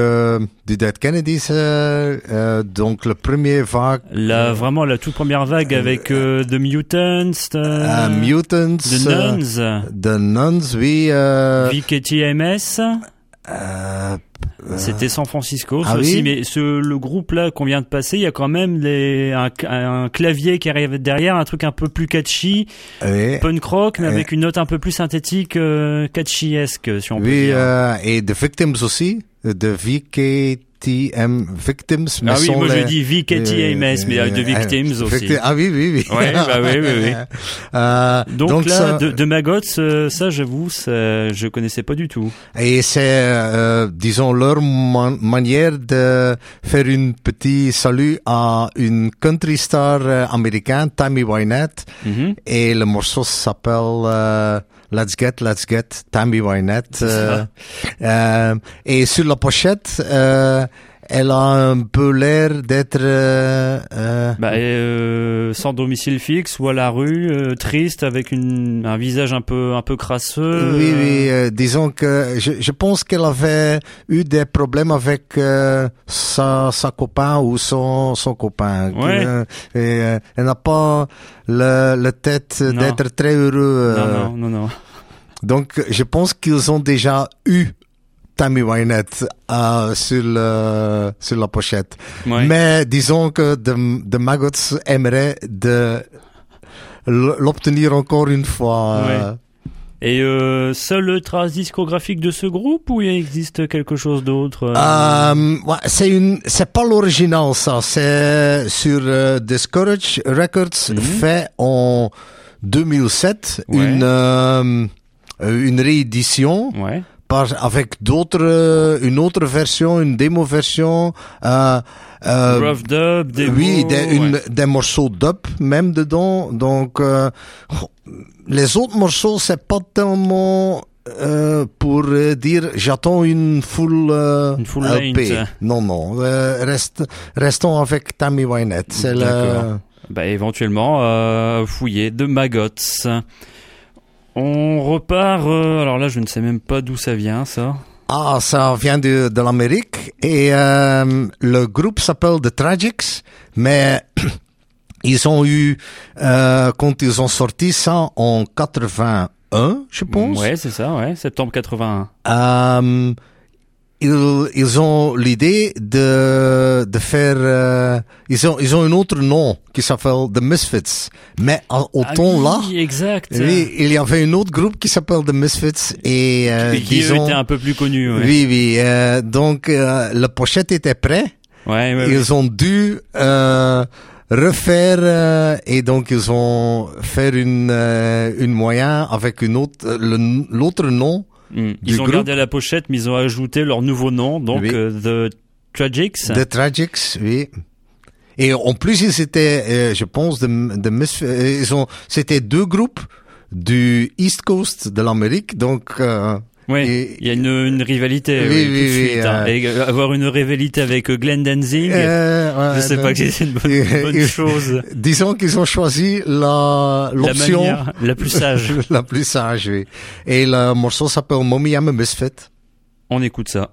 du Dead Kennedys, euh, donc le premier vague. La, vraiment la toute première vague avec The Mutants, euh, Mutants, The Nuns, The Nuns, oui. Euh, VKTMS. euh, C'était San Francisco Ah aussi, oui. mais ce, le groupe là qu'on vient de passer, il y a quand même les, un, un clavier qui arrive derrière, un truc un peu plus catchy, oui. punk rock, mais Et- avec une note un peu plus synthétique, euh, catchy-esque, si on peut Oui, dire. euh, et The Victims aussi, de Victims. mais ah oui, sont moi les- je dis VKTMS, mais avec de Euh, Victims euh, aussi. Ah oui, oui, oui. Ouais, bah oui, oui, oui. (laughs) Euh, Donc, là, ça- de, de Maggots, euh, ça j'avoue, ça, je connaissais pas du tout. Et c'est, euh, disons, leur man- manière de faire une petit salut à une country star euh, américaine, Tammy Wynette. Mhm. Et le morceau s'appelle euh, Let's Get, Let's Get, Tammy Wynette. euh, euh, et sur la pochette, euh, elle a un peu l'air d'être... euh, euh, Bah, euh, sans domicile fixe ou à la rue, euh, triste, avec une, un visage un peu, un peu crasseux. Oui, euh, oui, euh, disons que je, je pense qu'elle avait eu des problèmes avec euh, sa, sa copain ou son, son copain. Ouais. Euh, et, euh, elle n'a pas le, le tête d'être très heureux. euh. Non, non, non, non. Donc, je pense qu'ils ont déjà eu Tammy Wynette euh, sur, le, sur la pochette. Ouais. Mais disons que The, The Maggots aimerait de l'obtenir encore une fois. Ouais. Et euh, seule trace discographique de ce groupe ou il existe quelque chose d'autre euh? Euh, ouais, c'est une, c'est pas l'original ça, c'est sur euh, Discourage Records Mhm. fait en 2007 Ouais. une euh, une réédition Ouais. Par avec d'autres euh, une autre version, une démo version. Euh, euh, Rough Dub, démo, oui, des, une- ouais. des morceaux dub même dedans. Donc euh, les autres morceaux c'est pas tellement euh, pour dire j'attends une full, euh, Une full LP. length. Non non, euh, reste, restons avec Tammy Wynette. C'est le. Bah, éventuellement, fouiller de Maggots. On repart. euh, alors là, je ne sais même pas d'où ça vient, ça. ah ça vient de, de l'Amérique et euh, le groupe s'appelle The Tragics, mais (clears throat) ils ont eu euh, quand ils ont sorti ça en 81, je pense. Ouais, c'est ça, ouais. Septembre 81. Ils, ils ont l'idée de, de faire... euh, ils, ont, ils ont un autre nom qui s'appelle The Misfits. Mais au Ah temps là, oui, exact. oui, il y avait un autre groupe qui s'appelle The Misfits. Et, euh, Et qui disons- était un peu plus connu. Ouais, Oui, oui. euh, donc, euh, la pochette était prête. ouais, ouais. Ils ont dû euh, refaire euh, et donc ils ont fait une euh, une moyen avec une autre l'autre nom Mm. Ils ont groupe. gardé la pochette, mais ils ont ajouté leur nouveau nom, donc Oui. euh, The Tragics. The Tragics, oui. Et en plus, ils étaient, euh, je pense, de, de euh, ils ont, c'était deux groupes du East Coast de l'Amérique, donc euh, Et- il y a une, une rivalité Oui, oui, oui, tout de oui, suite. hein. euh, Et euh, avoir une rivalité avec euh, Glenn Danzig, euh, je ouais, sais donc, pas que c'est une bonne, et- (laughs) chose. Disons qu'ils ont choisi la l'option la plus sage. (laughs) la plus sage, oui. Et le morceau s'appelle Mommy I'm a Misfit. On écoute ça.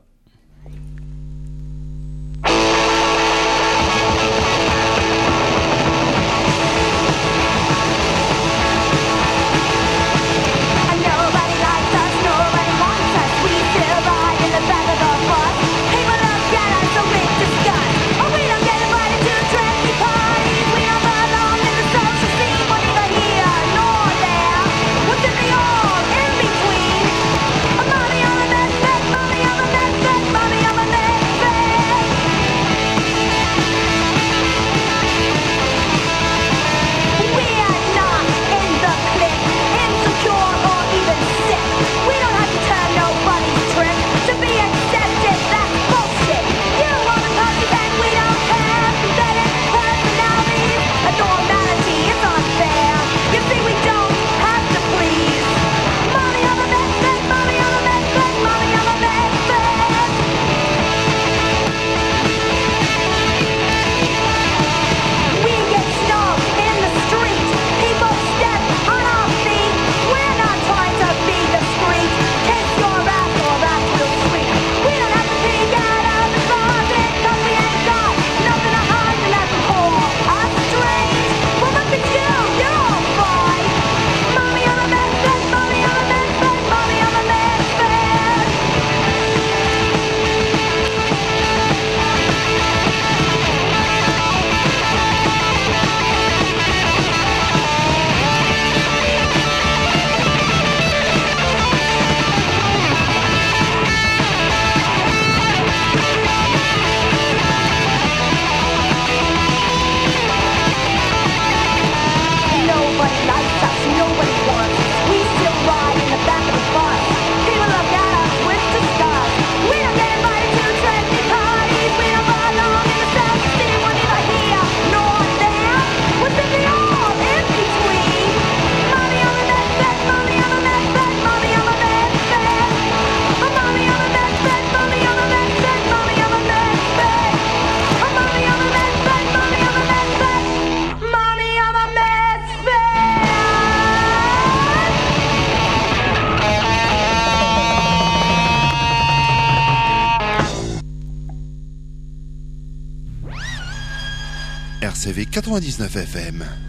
99 FM.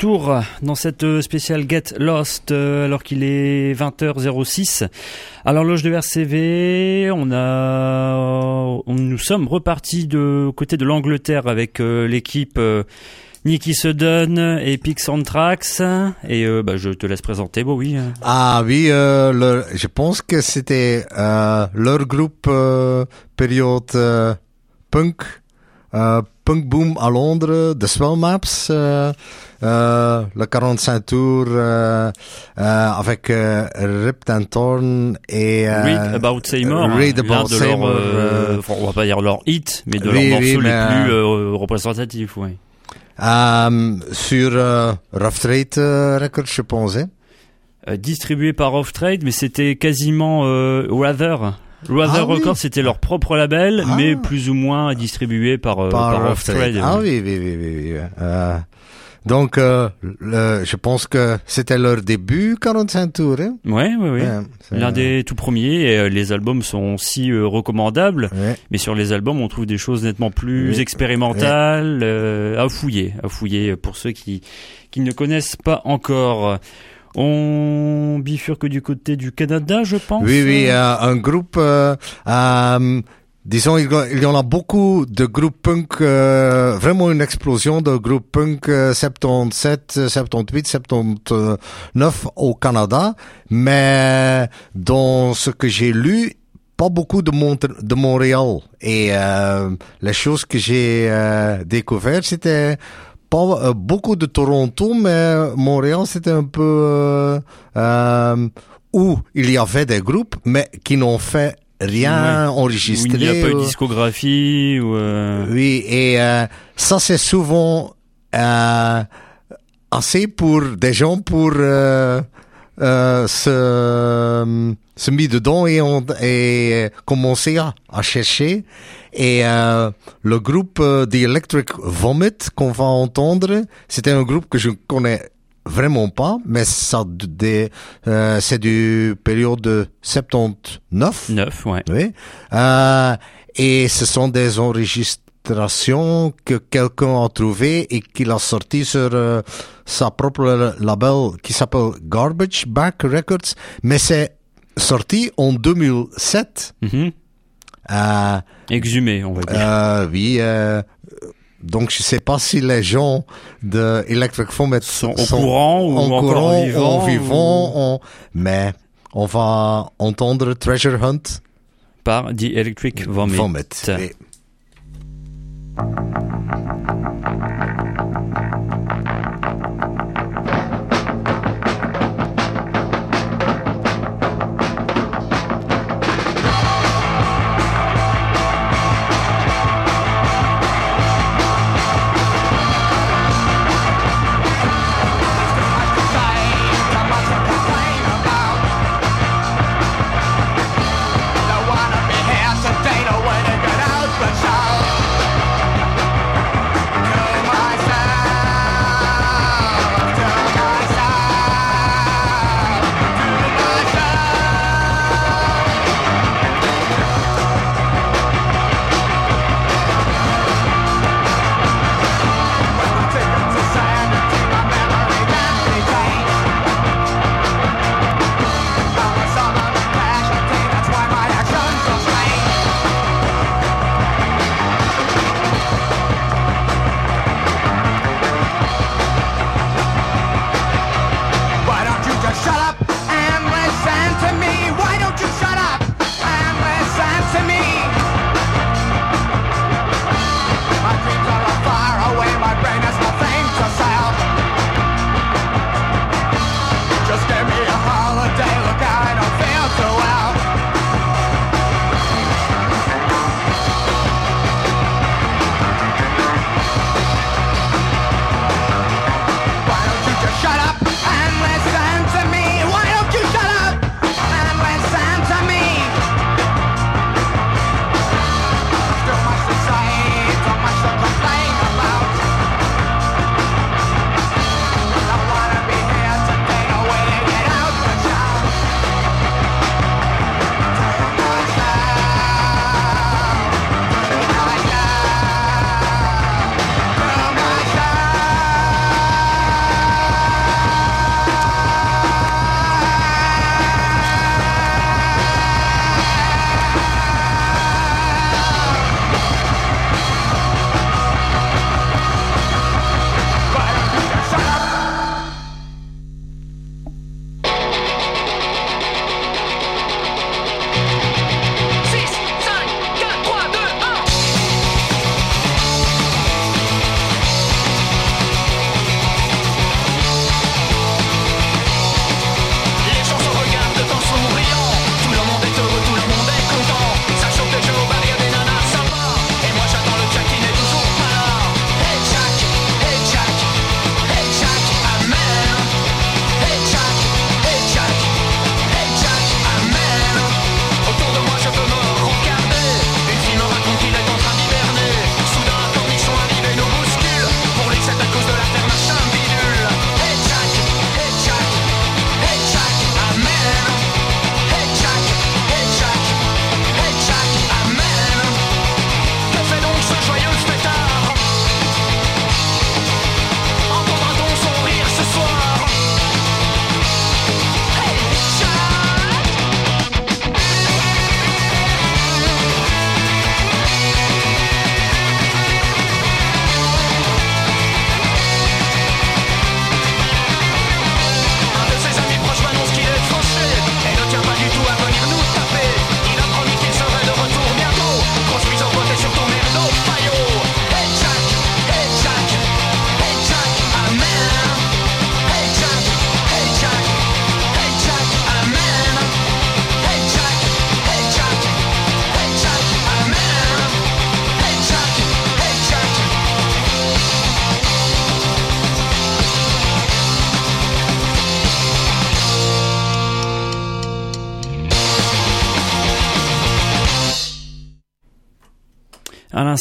Retour dans cette euh, spéciale Get Lost euh, alors qu'il est 20h06. À l'horloge de RCV, on a, on, nous sommes repartis de côté de l'Angleterre avec euh, l'équipe euh, Nicky Sudden et Epic Soundtracks. Et euh, bah, je te laisse présenter. Ah oui, euh, leur- je pense que c'était euh, leur groupe euh, période euh, punk, punk boom à Londres, The Swell Maps, euh, euh, le 45 tours euh, euh, avec and Torn et Read About Seymour, Read About de leurs, Seymour, enfin, on va pas dire leur hit, mais de Oui, leurs oui, morceaux mais, les plus représentatifs, sur Rough Trade Records, je pense. hein. Distribué par Off Trade, mais c'était quasiment Rather. Rather Ah oui. Records, c'était leur propre label, Ah. mais plus ou moins distribué par, euh, par Off Trade. Ah oui, oui, oui, oui. oui. Euh, donc, euh, le- je pense que c'était leur début, 45 tours. Hein? Ouais, ouais, ouais. Ouais, c'est- L'un des tout premiers, et euh, les albums sont si euh, recommandables, Ouais. mais sur les albums, on trouve des choses nettement plus Oui. expérimentales, à fouiller, à fouiller pour ceux qui, qui ne connaissent pas encore. On bifurque du côté du Canada, je pense. Oui, oui, un groupe, euh, disons, il y en a beaucoup de groupes punk, euh, vraiment une explosion de groupes punk euh, 77, euh, 78, 79 au Canada, mais dans ce que j'ai lu, pas beaucoup de, Mont de Montréal. Et euh, les choses que j'ai euh, découvertes, c'était pas euh, beaucoup de Toronto, mais Montréal, c'était un peu euh, euh, où il y avait des groupes, mais qui n'ont fait rien Ouais. enregistré. Où il n'y a pas eu de discographie, ou... euh, oui, et euh, ça c'est souvent assez pour des gens pour euh, se, se mis dedans et, on, et commencer à, à chercher. Et euh, le groupe euh, The Electric Vomit qu'on va entendre, c'était un groupe que je connais vraiment pas, mais ça des, euh, c'est du période de 79. 9, ouais. Oui. Euh, et ce sont des que quelqu'un a trouvé et qu'il a sorti sur euh, sa propre label qui s'appelle Garbage Back Records. Mais c'est sorti en 2007. Mhm. Euh, Exhumé, on va dire. euh, oui. donc je sais pas si les gens de Electric Vomit Sont au courant ou en courant, vivants, en vivant, ou- en- mais on va entendre Treasure Hunt. Par The Electric Vomit.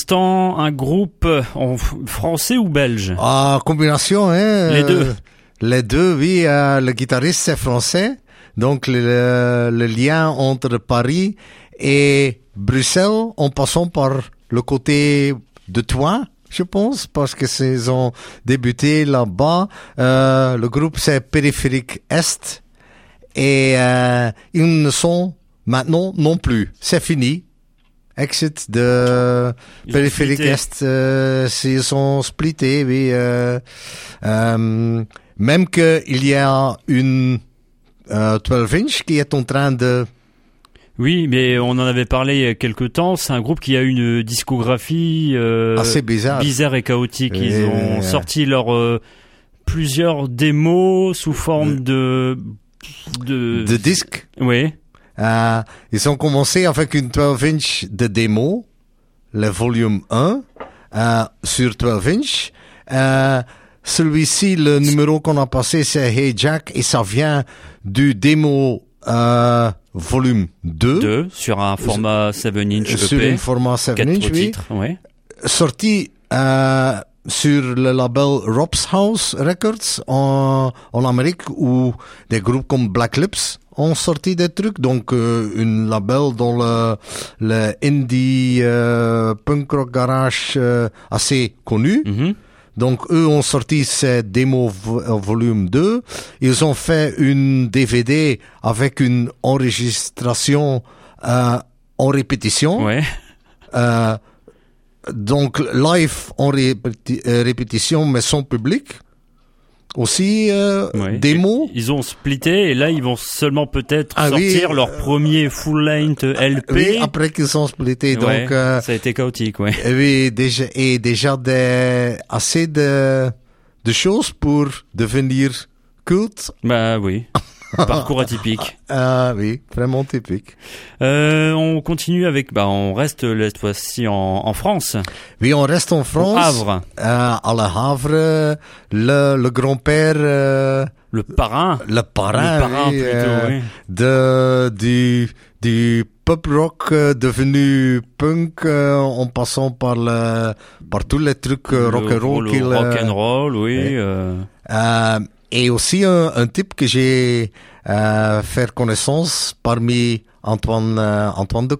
L'instant, un groupe en français ou belge? Ah, combination, hein. Les euh, deux. Les deux, oui. euh, le guitariste, c'est français. Donc, le, le lien entre Paris et Bruxelles, en passant par le côté de toi, je pense, parce que ils ont débuté là-bas. Euh, le groupe, c'est Périphérique Est. Et euh, ils ne sont maintenant non plus. C'est fini. Exit de Ils Périphérique. Est. euh, ils sont splittés, oui. euh, euh, même qu'il y a une euh, 12 inch qui est en train de... Oui, mais on en avait parlé il y a quelques temps. C'est un groupe qui a une discographie euh, Assez bizarre. bizarre et chaotique. Ils ont sorti leur euh, plusieurs démos sous forme de de, de disques. Oui. Euh, ils ont commencé avec une 12 inch de démo, le volume 1, euh, sur 12 inch. Euh, Celui-ci, le numéro qu'on a passé, c'est Hey Jack, et ça vient du démo euh, volume 2, Deux sur un format 7 inch sur un format 7 Quatre inch, oui. titres, ouais. sorti euh, sur le label Rob's House Records en, en Amérique où des groupes comme Black Lips ont sorti des trucs. Donc, euh, une label dans le, le indie euh, punk rock garage euh, assez connu. Mhm. Donc, eux ont sorti ces démos euh, volume 2. Ils ont fait une DVD avec une enregistration euh, en répétition. Ouais. Euh, donc live en répéti- répétition mais sans public. Aussi euh, ouais. démo. Ils ont splitté et là ils vont seulement peut-être Ah oui, sortir leur euh, premier full length LP. Oui, après qu'ils sont splittés. Ouais, Donc euh, ça a été chaotique, ouais. oui, déjà et déjà des assez de de choses pour devenir culte. Bah oui. (laughs) (laughs) Parcours atypique. Ah oui, vraiment typique. Euh, on continue avec, bah, on reste euh, cette fois-ci en, en France, Oui, on reste en au France. Havre, Euh, à Le Havre, le, le grand-père, euh, le parrain, le parrain, le parrain oui, plutôt, oui. de du du pop rock devenu punk euh, en passant par le par tous les trucs rock and roll le qu'il rock and roll, oui. euh, euh, et aussi un, un type que j'ai euh, fait connaissance parmi Antoine euh, Antoine de.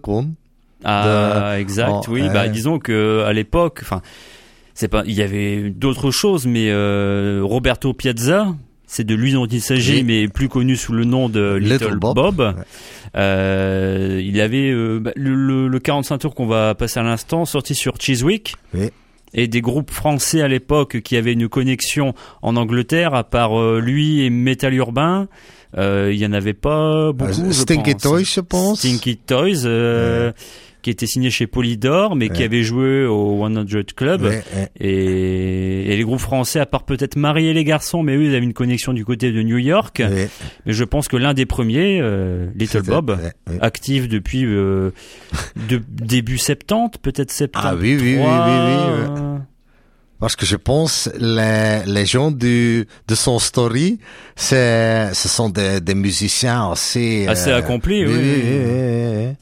Ah, exact, oh, oui. Bah, disons que à l'époque, enfin, c'est pas, il y avait d'autres choses, mais euh, Roberto Piazza, c'est de lui dont il s'agit, mais plus connu sous le nom de Little, Little Bob. Bob, ouais. Euh, il avait euh, bah, le, le, le 45 tours qu'on va passer à l'instant, sorti sur Chiswick. Oui. Et des groupes français à l'époque qui avaient une connexion en Angleterre, à part euh, lui et Metal Urbain, euh, il y en avait pas beaucoup. Euh, Stinky. Toys, je pense. Stinky Toys, euh, qui était signé chez Polydor, mais qui avait joué au 100 Club. Ouais, ouais. Et, et les groupes français, à part peut-être Marie et les garçons, mais eux, ils avaient une connexion du côté de New York. Mais je pense que l'un des premiers, euh, Little Bob, actif depuis euh, de, début 70, peut-être 73. Ah oui, oui, oui, oui, euh, Parce que je pense les les gens du de son story, c'est ce sont des, des musiciens assez Assez accomplis, oui, oui. oui, oui.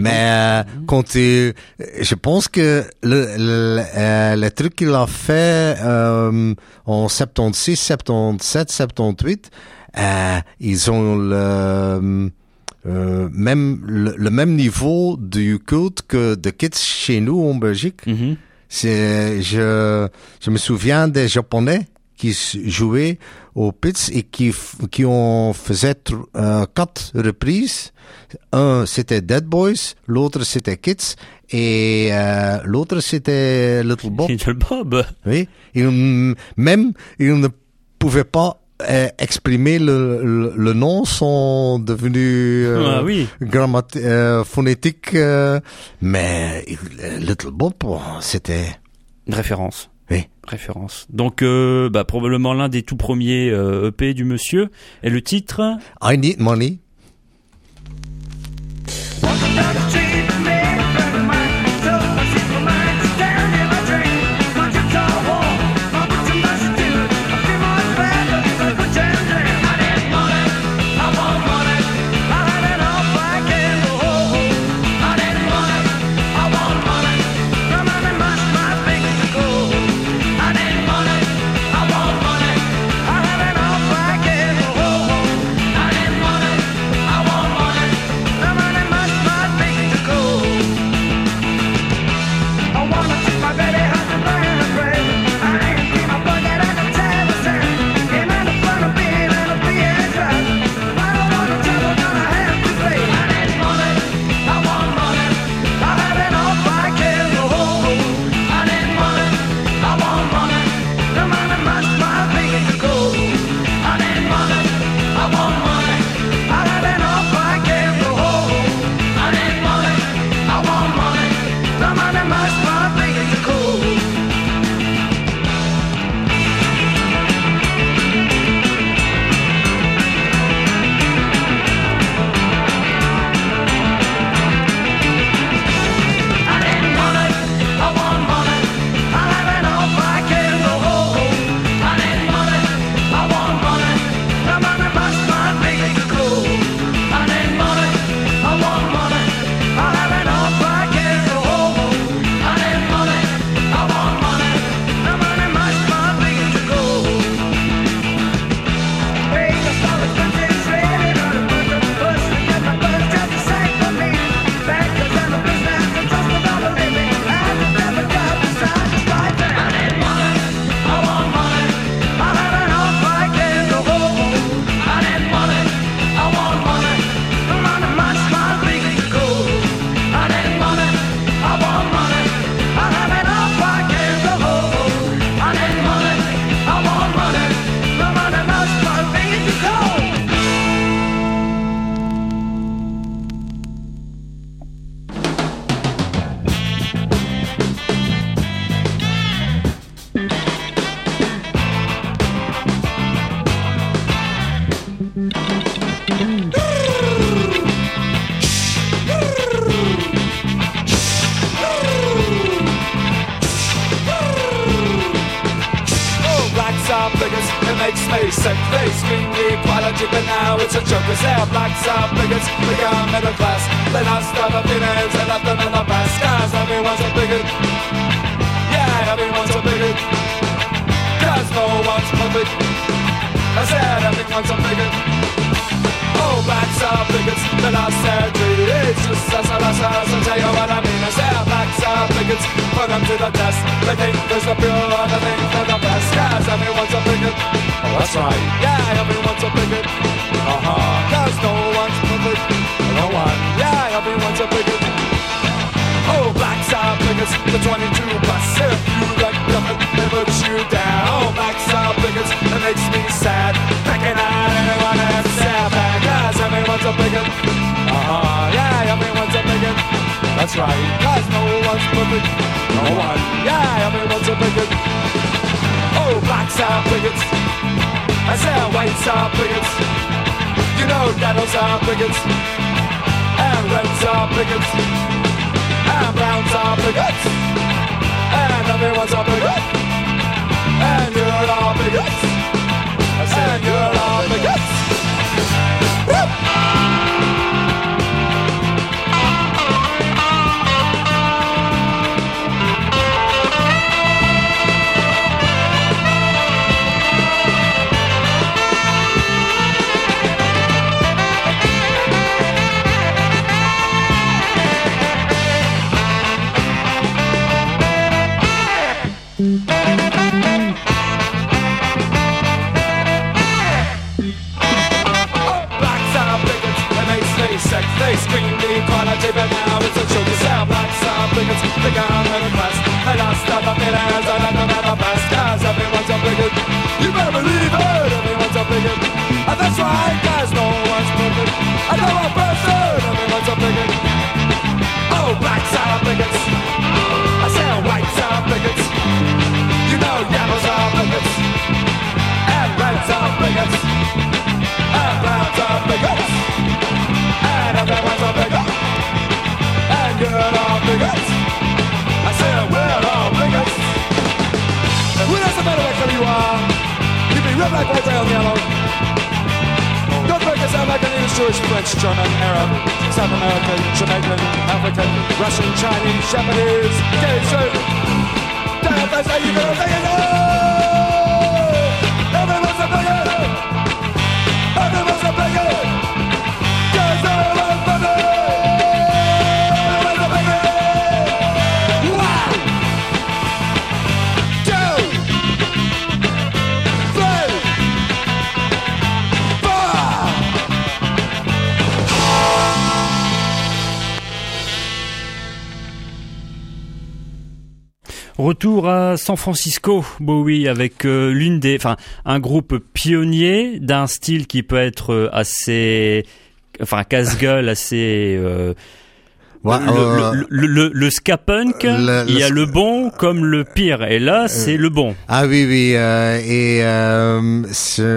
Mais euh, quand tu, je pense que le le, euh, le truc qu'il a fait euh, en 76, 77, 78, euh, ils ont le euh, même le, le même niveau du culte que The Kids chez nous en Belgique. mhm. C'est, je, je me souviens des Japonais qui jouaient au Pitts et qui, ont tr- euh, quatre reprises. Un, c'était Dead Boys, l'autre, c'était Kids, et euh, l'autre, c'était Little Bob. (laughs) Little Bob. Oui. Ils, même, ils ne pouvaient pas euh, exprimer le, le, le nom, sont devenus euh, ah oui. euh, phonétiques, mais Little Bob, c'était... Une référence. Oui. Référence. Donc, euh, bah, probablement l'un des tout premiers euh, EP du monsieur. Et le titre? I need money. San Francisco, Bowie, avec euh, l'une des, enfin, un groupe pionnier d'un style qui peut être euh, assez, enfin, casse-gueule, assez. Euh, Ouais, le, euh, le, le, le- le ska punk, il y a le- bon comme le pire, et là c'est le bon. Ah oui, oui, euh, et euh,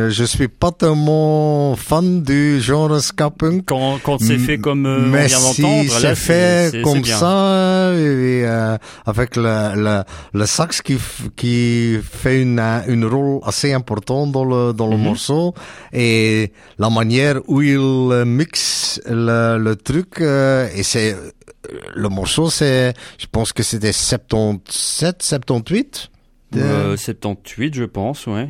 je suis pas tellement fan du genre ska punk. Quand, quand c'est fait comme euh, on mais si c'est fait comme ça, et, euh, avec le, le, le sax qui, qui fait une, euh, une rôle assez important dans le, dans le Mhm. morceau, et la manière où il euh, mixe le, le truc, euh, et c'est, le morceau c'est, je pense que c'était 77, 78. de- Euh, 78, je pense, ouais.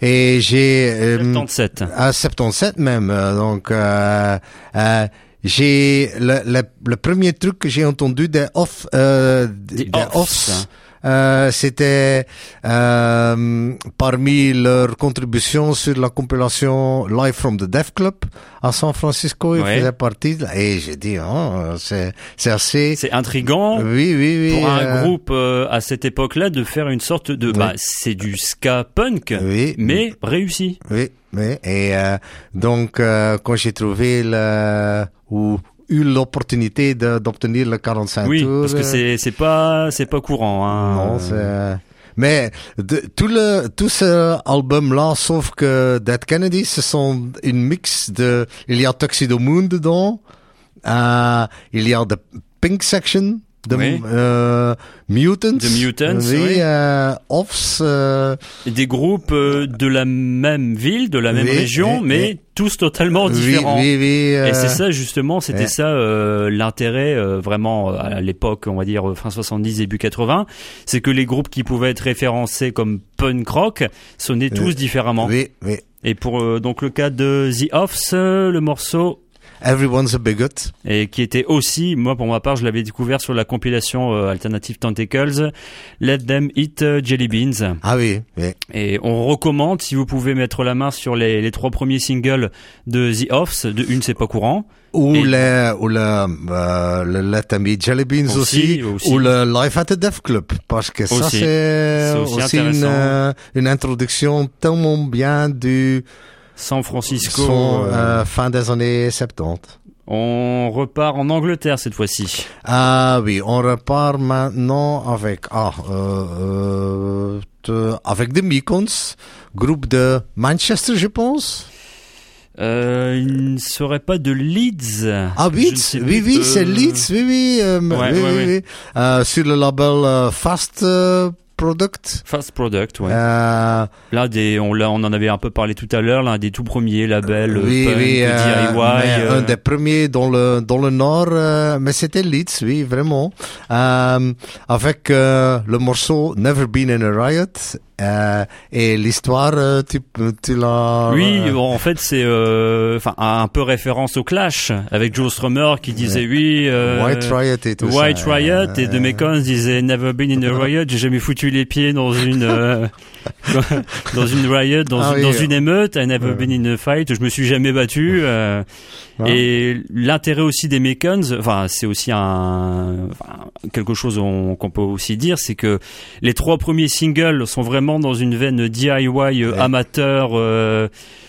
et j'ai euh, 77. à 77 même. euh, Donc, euh, euh, j'ai le, le, le premier truc que j'ai entendu des off, euh, des Offs, offs. Euh, c'était euh, parmi leurs contributions sur la compilation Live from the Deaf Club à San Francisco. Il Ouais. faisait partie. de- Et j'ai dit, oh, c'est c'est assez. C'est intrigant. Oui, oui, oui. pour un euh, groupe euh, à cette époque-là de faire une sorte de Oui. bah c'est du ska punk Oui. mais réussi Oui, oui. Et euh, donc, euh, quand j'ai trouvé le, ou eu l'opportunité d'obtenir le 45 oui tours. parce que euh, c'est c'est pas c'est pas courant hein. Non, c'est. Mais de, tout le tout ce album là, sauf que Dead Kennedy, ce sont une mix de. Il y a Tuxedo Moon dedans. Euh, il y a The Pink Section Oui. euh, Mutants. The Mutants, oui. oui. euh, Offs. euh, Des groupes euh, de la même ville, de la même Oui, région, oui, mais oui. tous totalement oui, différents. Oui, oui. euh, Et c'est ça justement, c'était ça euh, l'intérêt euh, vraiment à l'époque, on va dire fin 70 début 80, c'est que les groupes qui pouvaient être référencés comme punk rock sonnaient tous différemment. Oui, oui. Et pour euh, donc le cas de The Offs, le morceau Everyone's a bigot. et qui était aussi, moi pour ma part, je l'avais découvert sur la compilation euh, Alternative Tentacles, Let Them Eat euh, Jelly Beans. Ah oui, oui. Et on recommande, si vous pouvez mettre la main sur les, les trois premiers singles de The Offs, de une c'est pas courant, Ou Et- le, ou le, euh, le Let Them Eat Jelly Beans Aussi, aussi, aussi. ou le Life at the Deaf Club, parce que ça Aussi. c'est C'est aussi une, euh, une introduction tellement bien du San Francisco. euh, euh, fin des années 70. On repart en Angleterre cette fois-ci. Ah oui, on repart maintenant avec ah euh, euh, avec The Mekons, groupe de Manchester, je pense. Euh, il ne serait pas de Leeds. Ah Leeds, oui oui, c'est Leeds, oui oui, Ouais, oui, ouais, oui, ouais. oui. Sur le label Fast Product. Fast Product, ouais. Euh, des, on, on en avait un peu parlé tout à l'heure, l'un des tout premiers labels oui, punk, oui, euh, DIY. euh, un des premiers dans le dans le nord, euh, mais c'était Leeds, oui, vraiment, avec le morceau Never Been in a Riot euh, et l'histoire, euh, tu, tu l'as. Oui, en fait, c'est euh, enfin un peu référence au Clash avec Joe Strummer qui disait oui. euh, White Riot et tout White ça. Riot et de Mekons disait Never been in a riot. J'ai jamais foutu les pieds dans une (laughs) dans une riot, dans, Ah une, oui. dans une émeute. I never been in a fight. Je me suis jamais battu. Ah. Et l'intérêt aussi des Mekons, enfin c'est aussi un enfin, quelque chose on- qu'on peut aussi dire, c'est que les trois premiers singles sont vraiment dans une veine DIY euh, Ouais. amateur. euh,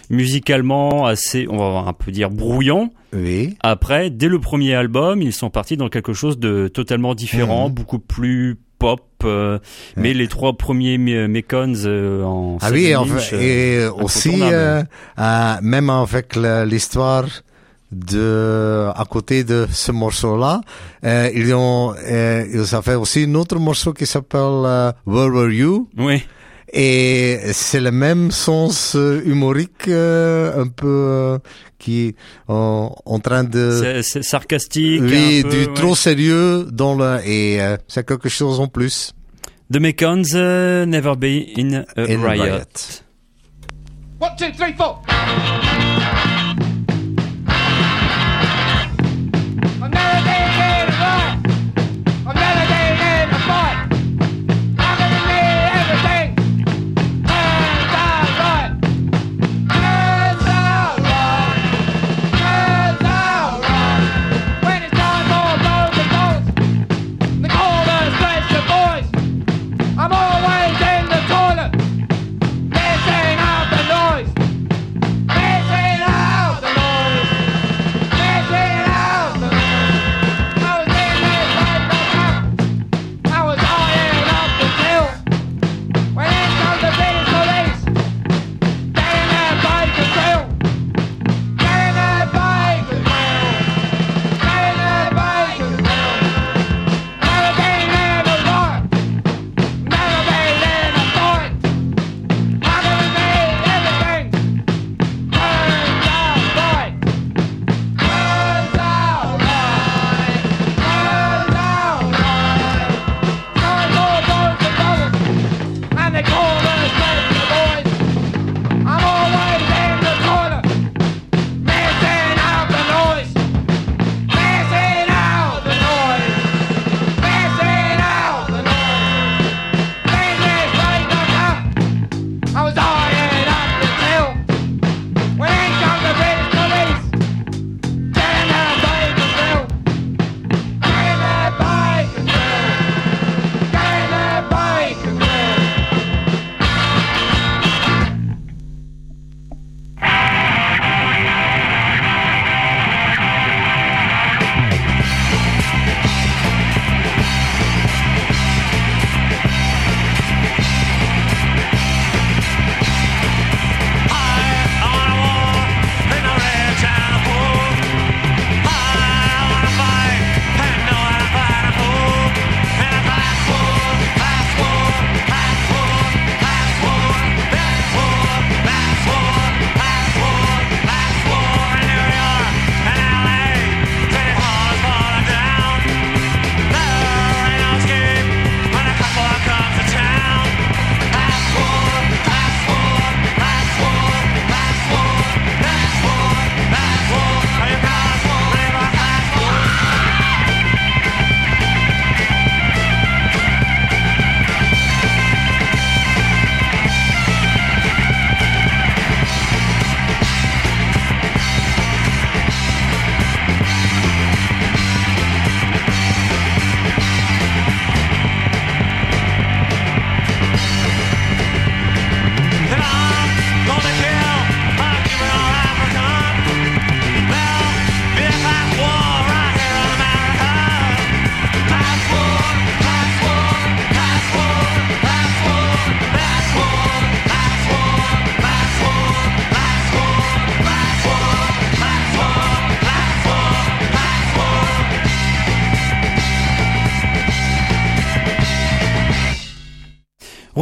musicalement assez, on va un peu dire brouillon. Oui. Après, dès le premier album, ils sont partis dans quelque chose de totalement différent, Mhm. beaucoup plus pop. euh, Mais les trois premiers Me- Mekons euh, en Ah oui, seven en euh, et aussi, euh, même avec l'histoire de, à côté de ce morceau-là, euh, ils ont, euh, ils ont fait aussi un autre morceau qui s'appelle euh, Where Were You? Oui. Et c'est le même sens humorique, euh, un peu, euh, qui en, en train de, C'est- c'est sarcastique. oui, un peu, du ouais. trop sérieux dans le, et euh, c'est quelque chose en plus. The Mekons, Never Be in a In a Riot. riot. One, two, three, four.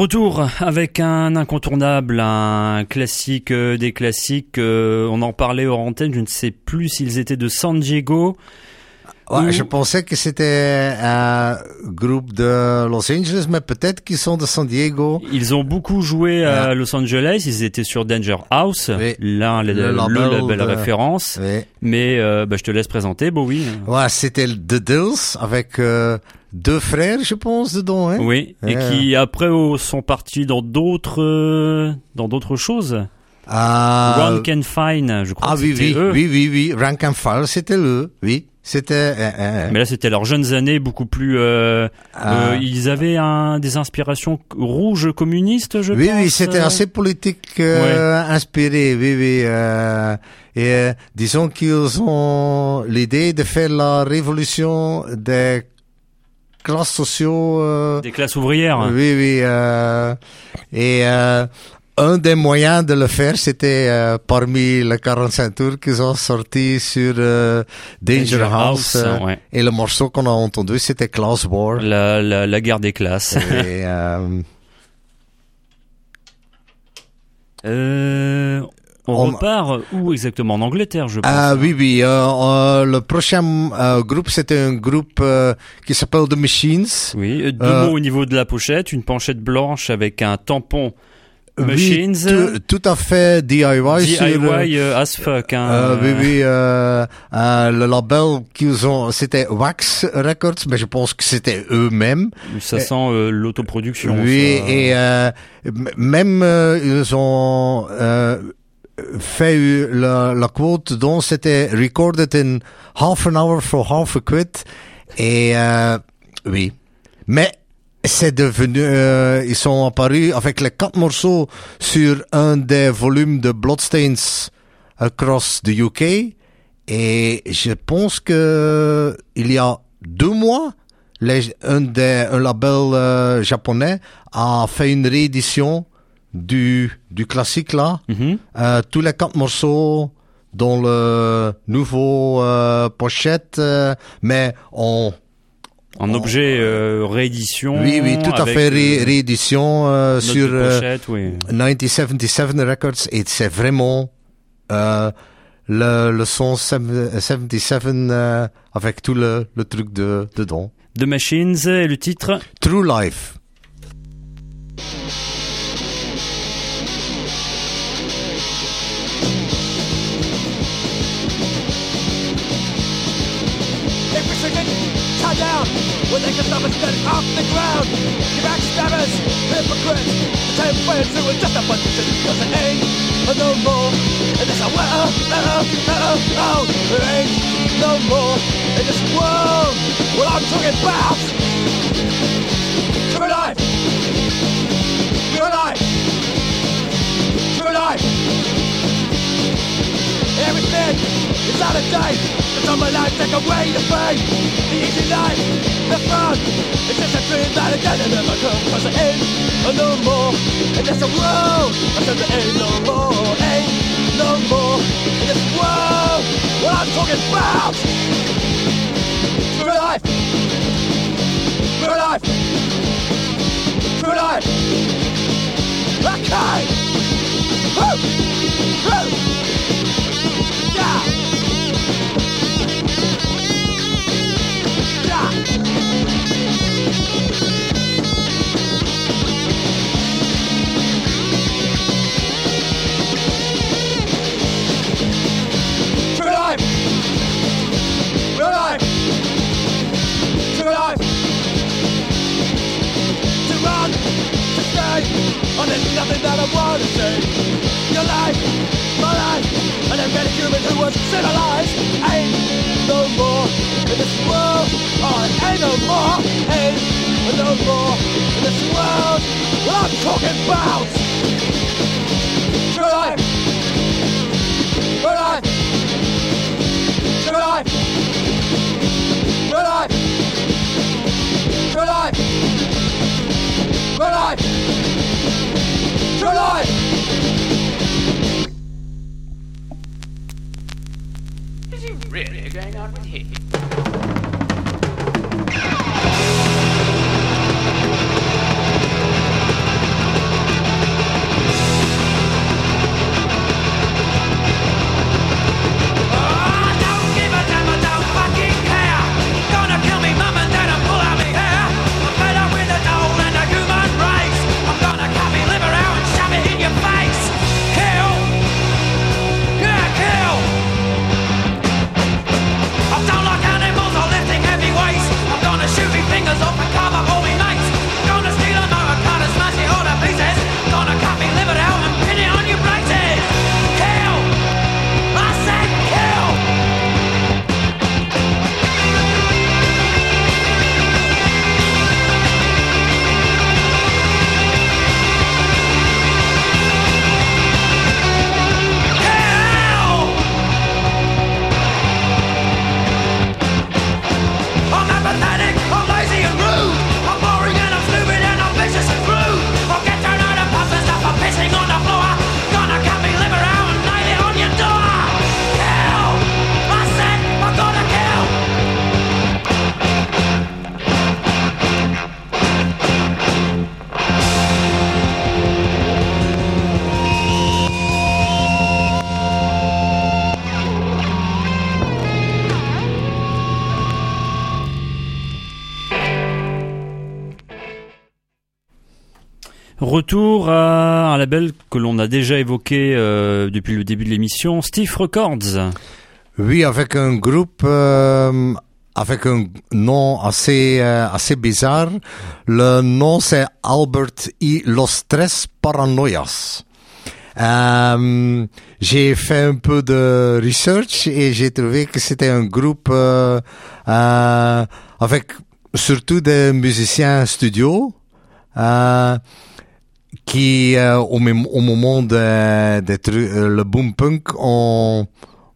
Retour avec un incontournable, un classique euh, des classiques. euh, on en parlait hors antenne, je ne sais plus s'ils étaient de San Diego. Ouais, Je pensais que c'était un groupe de Los Angeles, mais peut-être qu'ils sont de San Diego. Ils ont beaucoup joué à Los Angeles, ils étaient sur Danger House, Oui. là le, Le le label de- référence. Oui. Mais euh, bah, je te laisse présenter, Bowie. Ouais, c'était The Dills avec euh, deux frères, je pense, dedans. Hein? Oui, et qui après oh, sont partis dans d'autres euh, dans d'autres choses. Ah, One Can Fine, je crois ah que oui, c'était oui, eux. oui, oui, oui. Rank and File, c'était eux. Oui, c'était. euh, euh, Mais là, c'était leurs jeunes années, beaucoup plus. euh, Ah. euh, ils avaient un, des inspirations rouges communistes, je oui, pense. oui, c'était euh. assez politique euh, inspiré, oui, oui. euh, et euh, disons qu'ils ont l'idée de faire la révolution des classes sociaux. euh, Des classes ouvrières. Oui, oui. euh, et euh, un des moyens de le faire, c'était euh, parmi les 45 tours qu'ils ont sortis sur euh, Danger, Danger House. Euh, ouais. Et le morceau qu'on a entendu, c'était Class War. La, la, la guerre des classes. Et, (laughs) on, On- repart où exactement? En Angleterre, je pense. ah oui, oui. euh, le prochain groupe, c'était un groupe qui s'appelle The Machines. Oui, deux mots au niveau de la pochette, une pochette blanche avec un tampon Oui, Machines. tout, tout à fait DIY. sur, euh, DIY as fuck. Hein, Euh, oui, oui, euh, le label qu'ils ont, c'était Wax Records, mais je pense que c'était eux-mêmes. Ça sent l'autoproduction. Oui, ça. et même ils ont fait la, la quote dont c'était recorded in half an hour for half a quid. Et euh, oui, mais c'est devenu, euh, ils sont apparus avec les quatre morceaux sur un des volumes de Bloodstains across the UK. Et je pense que il y a deux mois, les- un, des, un label euh, japonais a fait une réédition du, du classique là. Mhm. Euh, tous les quatre morceaux dans le nouveau euh, pochette, mais en objet euh, réédition. oui, oui, tout à fait ré- euh, réédition euh, sur euh, oui. 1977 Records et c'est vraiment le, le son 77 euh, avec tout le, le truc de, dedans. The Machines et le titre? True Life. Tied down, when they can stop us dead off the ground. You backstabbers, hypocrites, pretend friends who are just a bunch of shit because there ain't no more. And there's a well, uh, uh, oh, there ain't no more in this world. What I'm talking about. True life. True life. True life. Everything is out of date. It's on my life, take away the pain. The easy life, the fun. It's just a dream that I again and never comes. Cause there ain't oh, no more. And there's a world. I said there ain't no more. Ain't no more. In this world. What I'm talking about. True life. True life. True life. Okay. Woo! Woo! Yeah! Yeah! True life! True life! True life! To run, to stay, oh, there's nothing that I wanna say. Your life, my life, and every human who was civilized ain't no more in this world. Oh, ain't no more, ain't no more in this world. What I'm talking about. True life. True life. True life. True life. True life. True life. Really going on with him? Retour à un label que l'on a déjà évoqué euh, depuis le début de l'émission, Steve Records. Oui, avec un groupe euh, avec un nom assez euh, assez bizarre. Le nom c'est Albert y Los Tres Paranoias. J'ai fait un peu de research et j'ai trouvé que c'était un groupe avec surtout des musiciens studio qui euh, au, même- au moment de, de euh, le boom punk ont,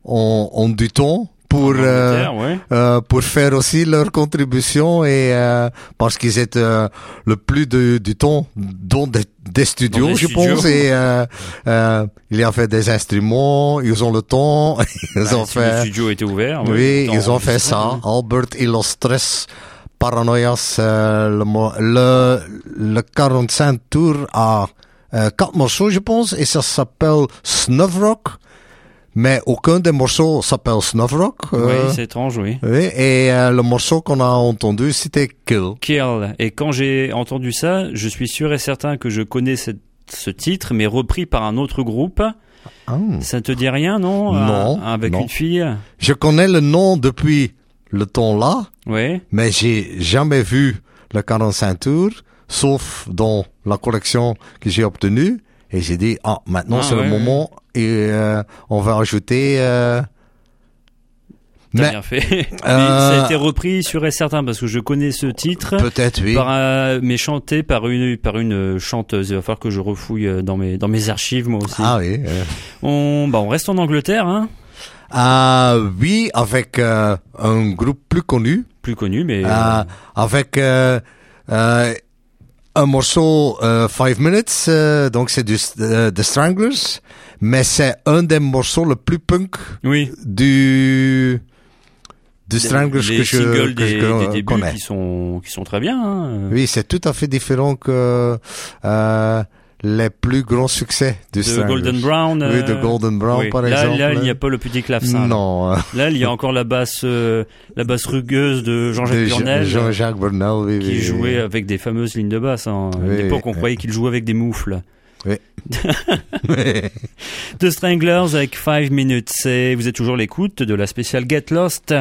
ont, ont du temps pour euh, ouais. euh, pour faire aussi leur contribution et euh, parce qu'ils étaient euh, le plus de, du temps dans des, des studios, Dans je studios. pense. Et euh, euh, il y a fait des instruments, ils ont le temps, (laughs) ils Bah, ont si le fait. studio était ouvert. Oui, ouais, ils ont fait ça. Albert tres paranoias. euh, le, le, le 45 tours à euh, quatre morceaux, je pense, et ça s'appelle Snuff Rock. Mais aucun des morceaux s'appelle Snuff Rock. Oui, euh, c'est étrange, oui. oui, et euh, le morceau qu'on a entendu, c'était Kill. Kill. Et quand j'ai entendu ça, je suis sûr et certain que je connais cette- ce titre, mais repris par un autre groupe. Ah. Ça ne te dit rien, non Non, Un- Avec non. une fille? Je connais le nom depuis le temps là, Oui. mais j'ai jamais vu le 45 tours, sauf dans la collection que j'ai obtenue. Et j'ai dit, ah, maintenant Ah, c'est ouais, le moment et euh, on va ajouter... Euh... Mais bien fait. (laughs) Euh, ça a été repris sûr et certain parce que je connais ce titre. peut-être oui. Par un- mais chanté par une par une chanteuse. Il va falloir que je refouille euh, dans mes dans mes archives moi aussi. Ah oui. euh. On bah on reste en Angleterre hein, Ah oui, avec euh, un groupe plus connu. plus connu mais Euh, avec euh, euh, un morceau euh, Five Minutes, euh, donc c'est du euh, The Stranglers, mais c'est un des morceaux le plus punk oui. du du Stranglers les que je, singles que je des, con- des débuts connais. qui sont qui sont très bien. Hein. Oui, c'est tout à fait différent que euh, les plus grands succès du de. Golden Brown. Oui, de euh, Golden Brown oui. par là, exemple. Là, il n'y a pas le petit clavecin. Non, euh, Là, il y a encore la basse, euh, la basse rugueuse de Jean-Jacques Burnel. Jean- Jean-Jacques Burnel, oui, qui oui, jouait avec des fameuses lignes de basse. hein. À l'époque, on croyait qu'il jouait avec des moufles. Oui. (laughs) The Stranglers avec 5 minutes. Et vous êtes toujours à l'écoute de la spéciale Get Lost.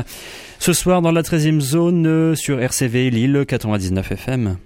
Ce soir dans la 13e zone euh, sur RCV Lille 99 FM.